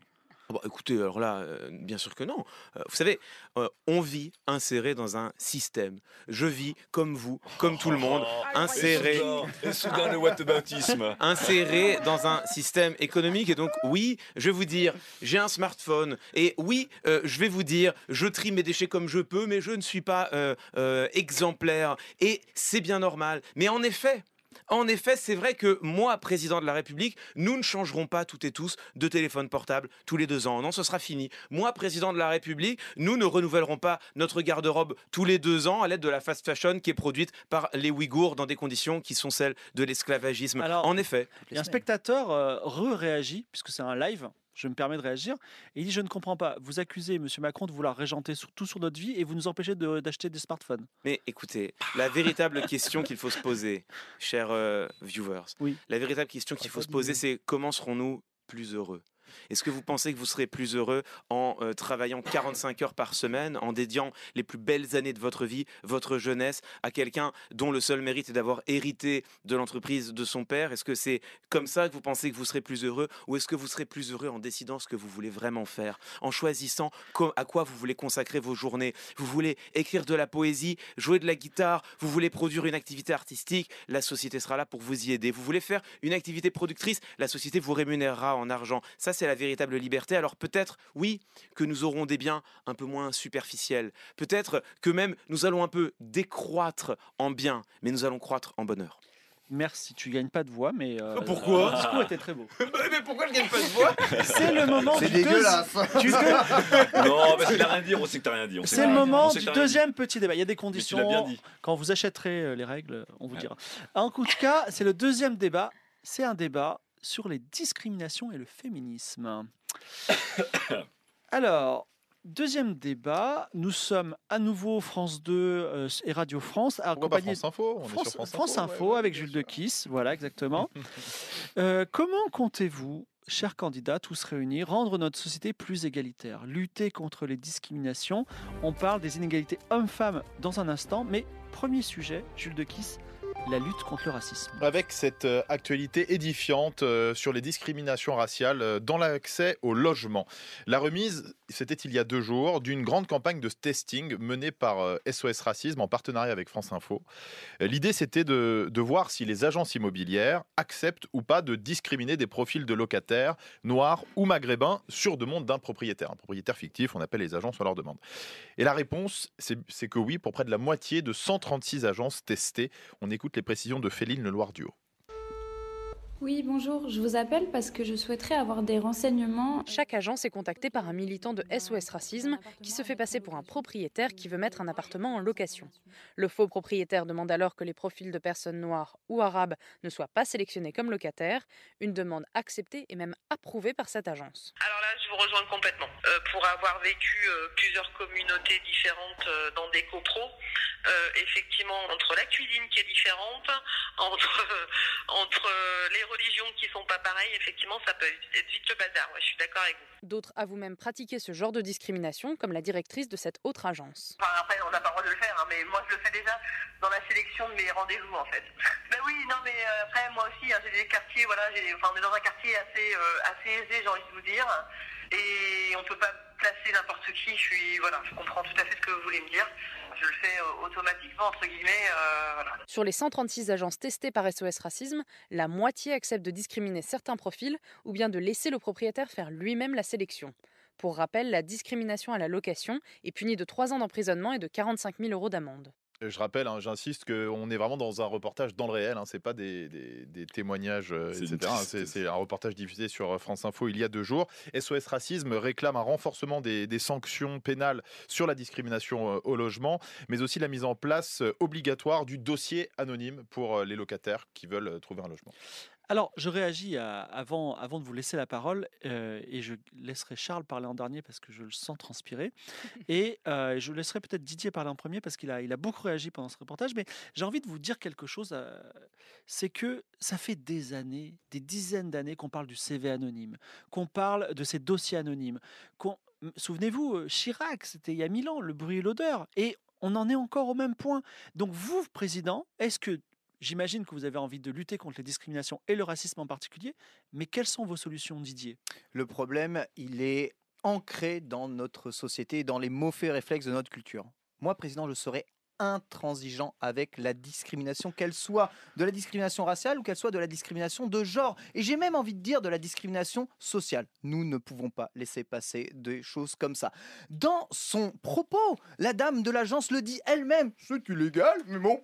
Ah bah, écoutez, alors là, euh, bien sûr que non. Euh, vous savez, euh, on vit inséré dans un système. Je vis comme vous, comme tout le monde, inséré. Et soudain, et soudain, le whataboutisme. inséré dans un système économique. Et donc, oui, je vais vous dire, j'ai un smartphone. Et oui, je vais vous dire, je trie mes déchets comme je peux, mais je ne suis pas exemplaire. Et c'est bien normal. Mais en effet, en effet, c'est vrai que moi, président de la République, nous ne changerons pas toutes et tous de téléphone portable tous les deux ans. Non, ce sera fini. Moi, président de la République, nous ne renouvellerons pas notre garde-robe tous les deux ans à l'aide de la fast fashion qui est produite par les Ouïghours dans des conditions qui sont celles de l'esclavagisme. En effet. Il y a un spectateur euh, re-réagit, puisque c'est un live, je me permets de réagir, et il dit Je ne comprends pas, vous accusez M. Macron de vouloir régenter sur, tout sur notre vie et vous nous empêchez de- d'acheter des smartphones. Mais écoutez, la véritable question qu'il faut se poser, chers euh, viewers, Oui. la véritable question qu'il faut se poser, c'est comment serons-nous plus heureux? Est-ce que vous pensez que vous serez plus heureux en euh, travaillant 45 heures par semaine, en dédiant les plus belles années de votre vie, votre jeunesse, à quelqu'un dont le seul mérite est d'avoir hérité de l'entreprise de son père? Est-ce que c'est comme ça que vous pensez que vous serez plus heureux Ou est-ce que vous serez plus heureux en décidant ce que vous voulez vraiment faire, en choisissant à quoi vous voulez consacrer vos journées? Vous voulez écrire de la poésie, jouer de la guitare, vous voulez produire une activité artistique, la société sera là pour vous y aider. Vous voulez faire une activité productrice, la société vous rémunérera en argent. Ça, c'est la véritable liberté. Alors peut-être, oui, que nous aurons des biens un peu moins superficiels. Peut-être que même nous allons un peu décroître en biens, mais nous allons croître en bonheur. Merci, tu gagnes pas de voix, mais. euh, Pourquoi? Le discours était très beau. Mais pourquoi je gagne pas de voix? C'est le moment C'est du, dégueulasse. du deux- Non, parce qu'il a rien dit, on sait que t'as rien dit. C'est le moment du deuxième petit débat. Il y a des Mais tu conditions. bien dit. Quand vous achèterez euh, les règles, on vous dira. En tout cas, c'est le deuxième débat. C'est un débat sur les discriminations et le féminisme. Alors, deuxième débat. Nous sommes à nouveau France 2 euh, et Radio France, accompagnés France Info? On est France, sur France, France Info, Info ouais, ouais, avec Jules sûr. de Kiss, voilà exactement. Euh, comment comptez-vous, chers candidats, tous réunis, rendre notre société plus égalitaire, lutter contre les discriminations On parle des inégalités hommes-femmes dans un instant, mais premier sujet, Jules de Kiss, la lutte contre le racisme. Avec cette euh, actualité édifiante euh, sur les discriminations raciales euh, dans l'accès au logement. La remise, c'était il y a deux jours, d'une grande campagne de testing menée par SOS Racisme en partenariat avec France Info. L'idée, c'était de, de voir si les agences immobilières acceptent ou pas de discriminer des profils de locataires noirs ou maghrébins sur demande d'un propriétaire. Un propriétaire fictif, on appelle les agences à leur demande. Et la réponse, c'est que oui, pour près de la moitié de 136 agences testées. On écoute les précisions de Féline Leloir-Duo. Oui, bonjour, je vous appelle parce que je souhaiterais avoir des renseignements. Chaque agence est contactée par un militant de SOS Racisme qui se fait passer pour un propriétaire qui veut mettre un appartement en location. Le faux propriétaire demande alors que les profils de personnes noires ou arabes ne soient pas sélectionnés comme locataires, une demande acceptée et même approuvée par cette agence. Alors là, je vous rejoins complètement. Euh, pour avoir vécu euh, plusieurs communautés différentes euh, dans des copros, euh, effectivement, entre la cuisine qui est différente, entre, entre euh, les religions qui sont pas pareilles, effectivement, ça peut être vite le bazar. Ouais, je suis d'accord avec vous. D'autres avouent même pratiquer ce genre de discrimination, comme la directrice de cette autre agence. Enfin, après, on n'a pas le droit de le faire, hein, mais moi, je le fais déjà dans la sélection de mes rendez-vous, en fait. Ben oui, non, mais euh, après, moi aussi, hein, j'ai des quartiers, voilà, j'ai- enfin, on est dans un quartier assez, euh, assez aisé, j'ai envie de vous dire, et on peut pas placer n'importe qui. Je suis, voilà, je comprends tout à fait ce que vous voulez me dire. Je le fais euh, automatiquement, entre guillemets, euh. Sur les 136 agences testées par SOS Racisme, la moitié accepte de discriminer certains profils ou bien de laisser le propriétaire faire lui-même la sélection. Pour rappel, la discrimination à la location est punie de 3 ans d'emprisonnement et de 45 000 euros d'amende. Je rappelle, hein, j'insiste qu'on est vraiment dans un reportage dans le réel, hein, c'est pas des, des- des témoignages, euh, etc. hein, C'est un reportage diffusé sur euh, France Info il y a deux jours. SOS Racisme réclame un renforcement des, des sanctions pénales sur la discrimination euh, au logement, mais aussi la mise en place euh, obligatoire du dossier anonyme pour euh, les locataires qui veulent euh, trouver un logement. Alors, je réagis à- avant, avant de vous laisser la parole euh, et je laisserai Charles parler en dernier parce que je le sens transpirer. Et euh, je laisserai peut-être Didier parler en premier parce qu'il a, il a beaucoup réagi pendant ce reportage. Mais j'ai envie de vous dire quelque chose. euh, c'est que ça fait des années, des dizaines d'années qu'on parle du CV anonyme, qu'on parle de ces dossiers anonymes. qu'on- M- Souvenez-vous, euh, Chirac, c'était il y a mille ans, le bruit et l'odeur. Et on en est encore au même point. Donc vous, président, est-ce que J'imagine que vous avez envie de lutter contre les discriminations et le racisme en particulier, mais quelles sont vos solutions, Didier? Le problème, il est ancré dans notre société dans les mots faits réflexes de notre culture. Moi, président, je serai intransigeant avec la discrimination, qu'elle soit de la discrimination raciale ou qu'elle soit de la discrimination de genre. Et j'ai même envie de dire de la discrimination sociale. Nous ne pouvons pas laisser passer des choses comme ça. Dans son propos, la dame de l'agence le dit elle-même. C'est illégal, mais bon,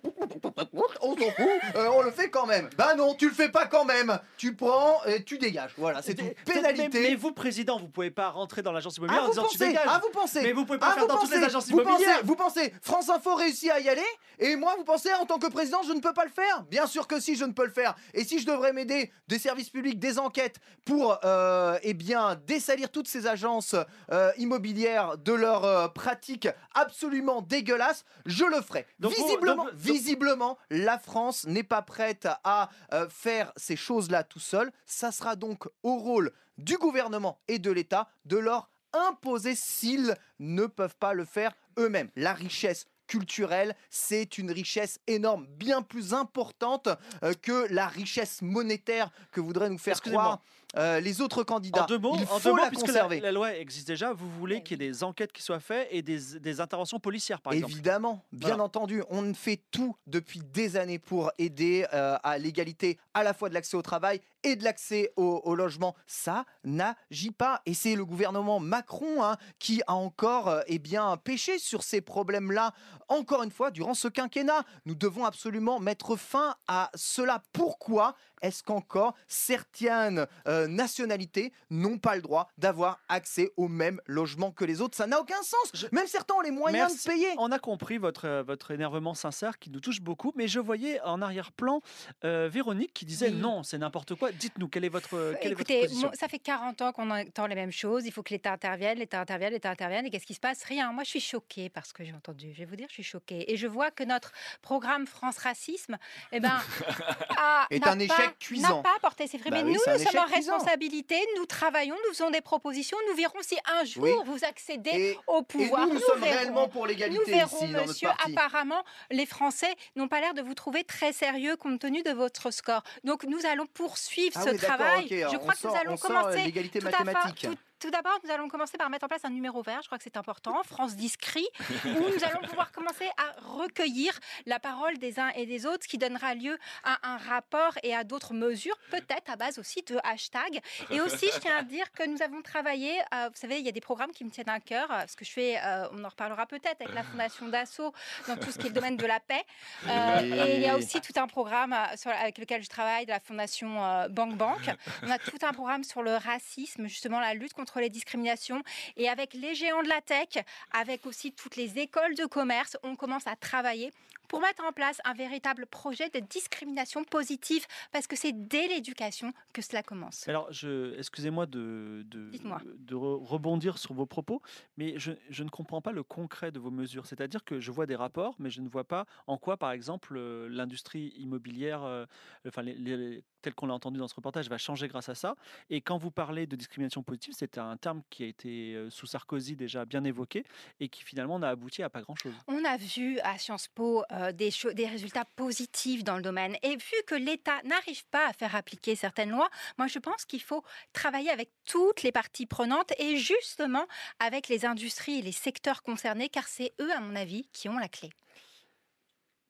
on s'en fout, euh, on le fait quand même. Bah non, tu le fais pas quand même. Tu prends et tu dégages. Voilà, c'est une pénalité. Mais, mais vous, président, vous pouvez pas rentrer dans l'agence immobilière Ah, en vous disant tu pensez, dégages. ah, vous pensez Mais vous pouvez pas Ah, faire dans toutes pensez, les agences vous immobilières. Pensez, vous pensez, France Info réussit à y aller et moi, vous pensez, en tant que président, je ne peux pas le faire? Bien sûr que si, je ne peux le faire. Et si je devrais m'aider des services publics, des enquêtes pour, euh, eh bien, dessalir toutes ces agences euh, immobilières de leurs euh, pratiques absolument dégueulasses, je le ferai. Donc visiblement, donc- donc- visiblement, la France n'est pas prête à euh, faire ces choses-là tout seul. Ça sera donc au rôle du gouvernement et de l'État de leur imposer s'ils ne peuvent pas le faire eux-mêmes. La richesse culturelle, c'est une richesse énorme, bien plus importante euh, que la richesse monétaire que voudrait nous faire croire euh, les autres candidats. En deux mots, Il en faut deux mots, la puisque la, conserver. la loi existe déjà, vous voulez qu'il y ait des enquêtes qui soient faites et des, des interventions policières, par exemple. Évidemment, bien Voilà. entendu, on fait tout depuis des années pour aider euh, à l'égalité à la fois de l'accès au travail et de l'accès au, au logement. Ça n'agit pas. Et c'est le gouvernement Macron hein, qui a encore euh, eh bien, péché sur ces problèmes-là. Encore une fois, durant ce quinquennat, nous devons absolument mettre fin à cela. Pourquoi? Est-ce qu'encore certaines euh, nationalités n'ont pas le droit d'avoir accès au même logement que les autres? Ça n'a aucun sens. Même certains ont les moyens Merci. de payer. On a compris votre, euh, votre énervement sincère qui nous touche beaucoup, mais je voyais en arrière-plan euh, Véronique qui disait Oui. non, c'est n'importe quoi. Dites-nous, quelle est votre, quelle est votre Écoutez, position? moi, ça fait 40 ans qu'on entend les mêmes choses. Il faut que l'État intervienne, l'État intervienne, l'État intervienne. Et qu'est-ce qui se passe? Rien. Moi, je suis choquée par ce que j'ai entendu. Je vais vous dire, je suis choquée. Et je vois que notre programme France Racisme, eh ben, a- Est un échec. N'a pas porté ses fruits. Bah Mais oui, nous, nous sommes en cuisant. responsabilité. Nous travaillons, nous faisons des propositions. Nous verrons si un jour Oui. vous accédez Et- au pouvoir. nous, nous sommes verrons. réellement pour l'égalité Nous verrons, ici, dans notre monsieur. Apparemment, les Français n'ont pas l'air de vous trouver très sérieux compte tenu de votre score. Donc, nous allons poursuivre Ah ce oui, travail. Je crois que nous allons commencer. euh, l'égalité tout à fait- mathématique. tout- tout d'abord, nous allons commencer par mettre en place un numéro vert, je crois que c'est important, France Discrit, où nous allons pouvoir commencer à recueillir la parole des uns et des autres, ce qui donnera lieu à un rapport et à d'autres mesures, peut-être à base aussi de hashtags. Et aussi, je tiens à dire que nous avons travaillé, euh, vous savez, il y a des programmes qui me tiennent à cœur, euh, ce que je fais, euh, on en reparlera peut-être avec la Fondation Dassault dans tout ce qui est le domaine de la paix. Euh. Et il y a aussi tout un programme euh, sur- avec lequel je travaille de la Fondation euh, Bank Bank. On a tout un programme sur le racisme, justement la lutte contre les discriminations. Et avec les géants de la tech, avec aussi toutes les écoles de commerce, on commence à travailler pour mettre en place un véritable projet de discrimination positive, parce que c'est dès l'éducation que cela commence. Alors, je, excusez-moi de, de, rebondir sur vos propos, mais je, je ne comprends pas le concret de vos mesures. C'est-à-dire que je vois des rapports, mais je ne vois pas en quoi, par exemple, euh, l'industrie immobilière, euh, enfin, les, les- tel qu'on l'a entendu dans ce reportage, va changer grâce à ça. Et quand vous parlez de discrimination positive, c'est un terme qui a été, euh, sous Sarkozy, déjà bien évoqué, et qui finalement n'a abouti à pas grand-chose. On a vu à Sciences Po euh, des, résultats positifs dans le domaine. Et vu que l'État n'arrive pas à faire appliquer certaines lois, moi je pense qu'il faut travailler avec toutes les parties prenantes et justement avec les industries et les secteurs concernés, car c'est eux, à mon avis, qui ont la clé.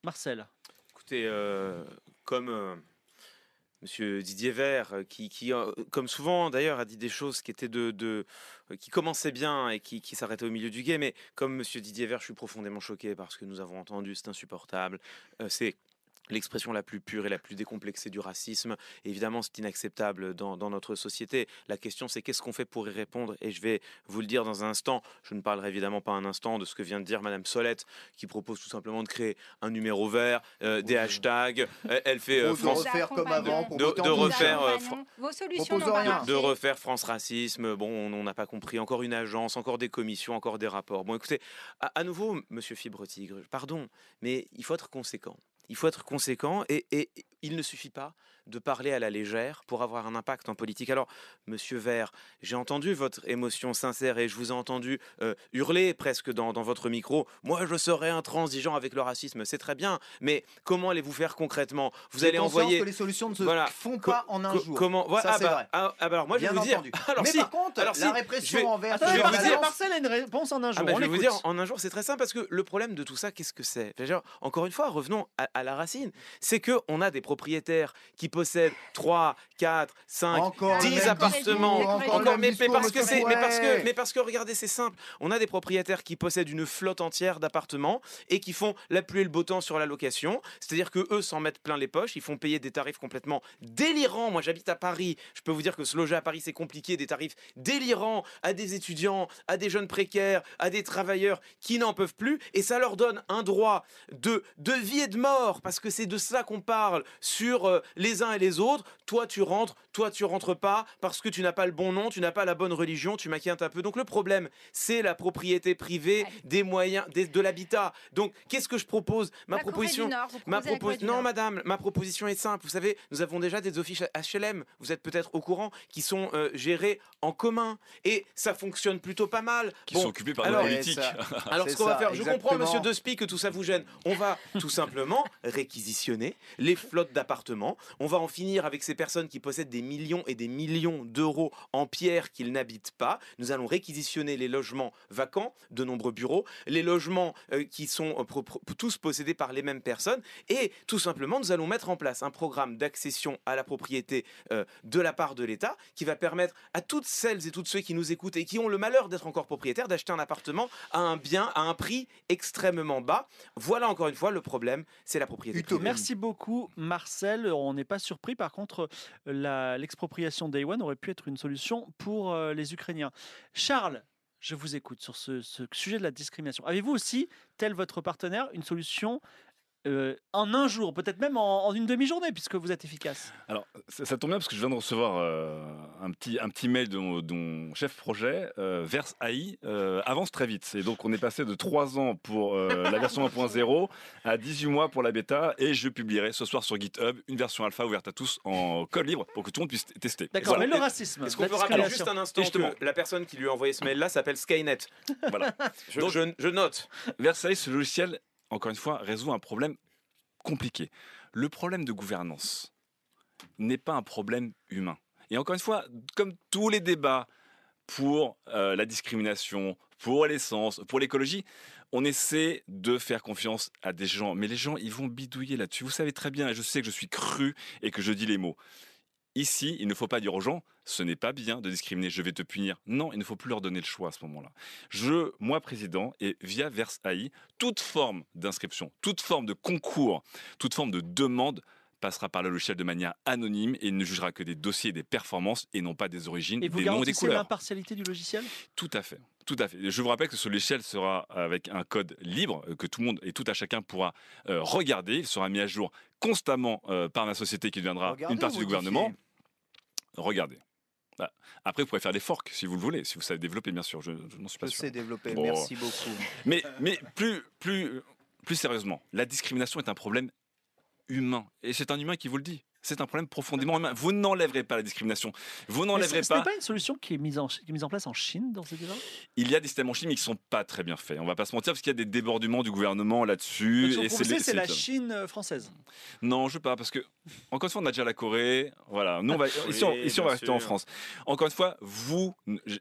Marcel. Écoutez, euh, comme euh, Monsieur Didier Vert, euh, qui, euh, comme souvent d'ailleurs, a dit des choses qui étaient de, euh, qui commençaient bien et qui, s'arrêtaient au milieu du guet. Mais comme Monsieur Didier Vert, je suis profondément choqué parce que nous avons entendu, c'est insupportable. C'est l'expression la plus pure et la plus décomplexée du racisme. Évidemment, c'est inacceptable dans, dans notre société. La question, c'est qu'est-ce qu'on fait pour y répondre? Et je vais vous le dire dans un instant. Je ne parlerai évidemment pas un instant de ce que vient de dire Madame Solette, qui propose tout simplement de créer un numéro vert, euh, des hashtags. Elle- Elle fait euh, de France- refaire comme avant pour de, refaire euh, Fran- Vos solutions de refaire France Racisme. Bon, on n'a pas compris. Encore une agence, encore des commissions, encore des rapports. Bon, écoutez, à, à nouveau, Monsieur Fibre Tigre, pardon, mais il faut être conséquent. Il faut être conséquent et, il ne suffit pas de parler à la légère pour avoir un impact en politique. Alors, Monsieur Vert, j'ai entendu votre émotion sincère et je vous ai entendu euh, hurler presque dans, dans votre micro. Moi, je serai intransigeant avec le racisme, c'est très bien. Mais comment allez-vous faire concrètement? Vous allez envoyer que les solutions ne se Voilà. font Co- pas en un co- jour. Comment voilà, Ça, ah c'est bah, vrai. ah, ah bah alors moi, je Bien vais vous dire. entendu. Alors Mais si, par contre, alors la si, répression je vais- envers Attends, ces je vais vous dire. Marcel a une réponse en un jour. Ah bah, on je vais vous dire en un jour, c'est très simple parce que le problème de tout ça, qu'est-ce que c'est? Je dire, Encore une fois, revenons à, à la racine. C'est que on a des propriétaires qui possèdent 3, 4, 5, Encore le 10 même appartements. discours, encore mais, parce que c'est, mais parce que, mais parce que regardez, c'est simple. On a des propriétaires qui possèdent une flotte entière d'appartements et qui font la pluie et le beau temps sur la location. C'est-à-dire que eux s'en mettent plein les poches. Ils font payer des tarifs complètement délirants. Moi, j'habite à Paris. Je peux vous dire que se loger à Paris, c'est compliqué. Des tarifs délirants à des étudiants, à des jeunes précaires, à des travailleurs qui n'en peuvent plus. Et ça leur donne un droit de, de vie et de mort, parce que c'est de ça qu'on parle sur euh, les uns et les autres. Toi, tu rentres, toi, tu rentres pas, parce que tu n'as pas le bon nom, tu n'as pas la bonne religion, tu m'inquiètes un peu. Donc le problème, c'est la propriété privée des moyens, des- de l'habitat. Donc qu'est-ce que je propose? Ma La Corée proposition, du Nord, vous ma proposez la Corée propos- non, madame, ma proposition est simple. Vous savez, nous avons déjà des offices HLM, vous êtes peut-être au courant, qui sont euh, gérés en commun. Et ça fonctionne plutôt pas mal. Qui sont occupés par des alors, politiques. Alors, ce qu'on va faire, je comprends, monsieur Despy, que tout ça vous gêne. On va tout simplement réquisitionner les flottes d'appartements. On va va en finir avec ces personnes qui possèdent des millions et des millions d'euros en pierre qu'ils n'habitent pas. Nous allons réquisitionner les logements vacants, de nombreux bureaux, les logements euh, qui sont euh, tous possédés par les mêmes personnes. Et tout simplement, nous allons mettre en place un programme d'accession à la propriété euh, de la part de l'État qui va permettre à toutes celles et tous ceux qui nous écoutent et qui ont le malheur d'être encore propriétaires d'acheter un appartement à un bien à un prix extrêmement bas. Voilà encore une fois le problème, c'est la propriété. Merci beaucoup Marcel. On n'est pas surpris. Par contre, la- l'expropriation One aurait pu être une solution pour euh, les Ukrainiens. Charles, je vous écoute sur ce, ce sujet de la discrimination. Avez-vous aussi, tel votre partenaire, une solution euh, en un jour, peut-être même en, en une demi-journée, puisque vous êtes efficace Alors, ça, ça tombe bien parce que je viens de recevoir euh, un, petit, un petit mail de mon, de mon chef projet. Euh, Verse AI euh, avance très vite. Et donc, on est passé de 3 ans pour euh, la version 1.0 à 18 mois pour la bêta. Et je publierai ce soir sur GitHub une version alpha ouverte à tous en code libre pour que tout le monde puisse tester. D'accord, Voilà. mais le racisme. Est-ce qu'on peut rappeler juste un instant que la personne qui lui a envoyé ce mail-là s'appelle Skynet? Voilà. je, Donc- je- je note. Versailles, ce logiciel, encore une fois, résout un problème compliqué. Le problème de gouvernance n'est pas un problème humain. Et encore une fois, comme tous les débats pour euh, la discrimination, pour l'essence, pour l'écologie, on essaie de faire confiance à des gens. Mais les gens, ils vont bidouiller là-dessus. Vous savez très bien, et je sais que je suis cru et que je dis les mots. Ici, il ne faut pas dire aux gens, ce n'est pas bien de discriminer, je vais te punir. Non, il ne faut plus leur donner le choix à ce moment-là. Je, moi président, et via Verse AI, toute forme d'inscription, toute forme de concours, toute forme de demande passera par le logiciel de manière anonyme et il ne jugera que des dossiers et des performances et non pas des origines, Et vous des noms et des garantissez couleurs. l'impartialité du logiciel? Tout à fait. Tout à fait. Je vous rappelle que ce logiciel sera avec un code libre euh, que tout le monde et tout à chacun pourra euh, regarder. Il sera mis à jour constamment euh, par la société qui deviendra Regardez une partie du gouvernement. Regardez. Bah, Après, vous pouvez faire des forks si vous le voulez, si vous savez développer, bien sûr. Je, je n'en suis pas Je sûr. sais développer, merci beaucoup. Mais, mais plus, plus, plus sérieusement, la discrimination est un problème humain. Et c'est un humain qui vous le dit. C'est un problème profondément humain. Vous n'enlèverez pas la discrimination. Vous n'enlèverez ce ce n'est pas. pas une solution qui est mise en, qui est mise en place en Chine dans ces déjà Il y a des systèmes en Chine, mais qui sont pas très bien faits. On va pas se mentir, parce qu'il y a des débordements du gouvernement là-dessus. Et c'est la Chine euh, française. Non, je veux pas, parce que, encore une fois, on a déjà la Corée. Voilà. Nous, on va, ici, on, ici, on va rester en. France. Encore une fois, vous,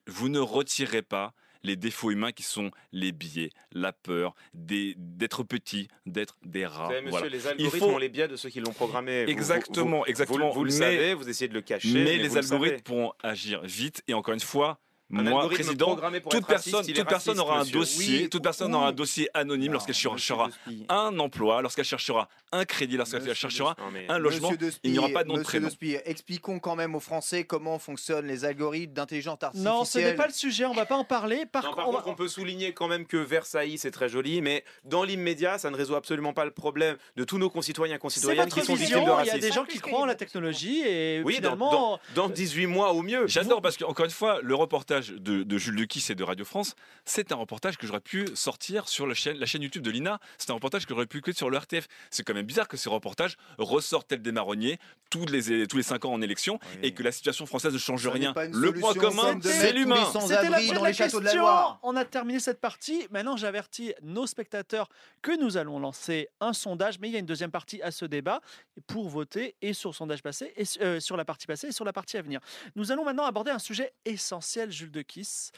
vous ne retirez pas les défauts humains qui sont les biais, la peur, d'être petit, d'être des rats. Savez, monsieur, Voilà. les algorithmes faut- ont les biais de ceux qui l'ont programmé. Vous- Exactement, vous- exactement. Vous, vous le Mais- savez, vous essayez de le cacher. mais, Mais, les le algorithmes savez. pourront agir vite et encore une fois. Un moi, président, toute raciste, personne, toute personne aura un monsieur. dossier, Oui, toute personne aura un dossier anonyme lorsqu'elle cherchera un emploi, lorsqu'elle cherchera un crédit, lorsqu'elle cherchera de- un logement. Il n'y aura pas de nom de prénom. Spie, expliquons quand même aux Français comment fonctionnent les algorithmes d'intelligence artificielle. Non, ce n'est pas le sujet, on va pas en parler. Par, Non, contre, par on va- contre, on peut souligner quand même que Versailles, c'est très joli, mais dans l'immédiat, ça ne résout absolument pas le problème de tous nos concitoyens concitoyennes qui sont victimes de Il y a racisme. des gens qui croient en la technologie et Oui, dans, finalement. dans, dans 18 mois au mieux. J'adore parce que, encore une fois, le reportage de, de Jules Lequis et de Radio France, c'est un reportage que j'aurais pu sortir sur la chaîne, la chaîne YouTube de l'INA. C'est un reportage que j'aurais pu écouter sur le RTF. C'est quand même bizarre que ces reportages ressortent tel des marronniers tous les, tous les 5 ans en élection et que la situation française ne change Ça rien. Le point commun, c'est l'humain. C'était la dans les de la. Loire. On a terminé cette partie. Maintenant, j'avertis nos spectateurs que nous allons lancer un sondage, mais il y a une deuxième partie à ce débat pour voter et sur le sondage passé, et euh, sur la partie passée et sur la partie à venir. Nous allons maintenant aborder un sujet essentiel, De Kiss,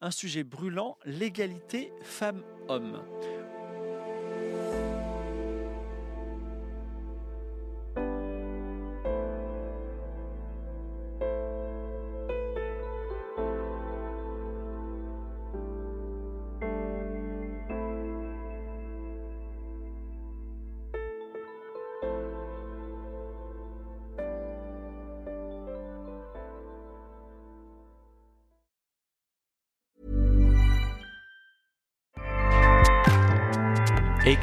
un sujet brûlant, l'égalité femmes-hommes.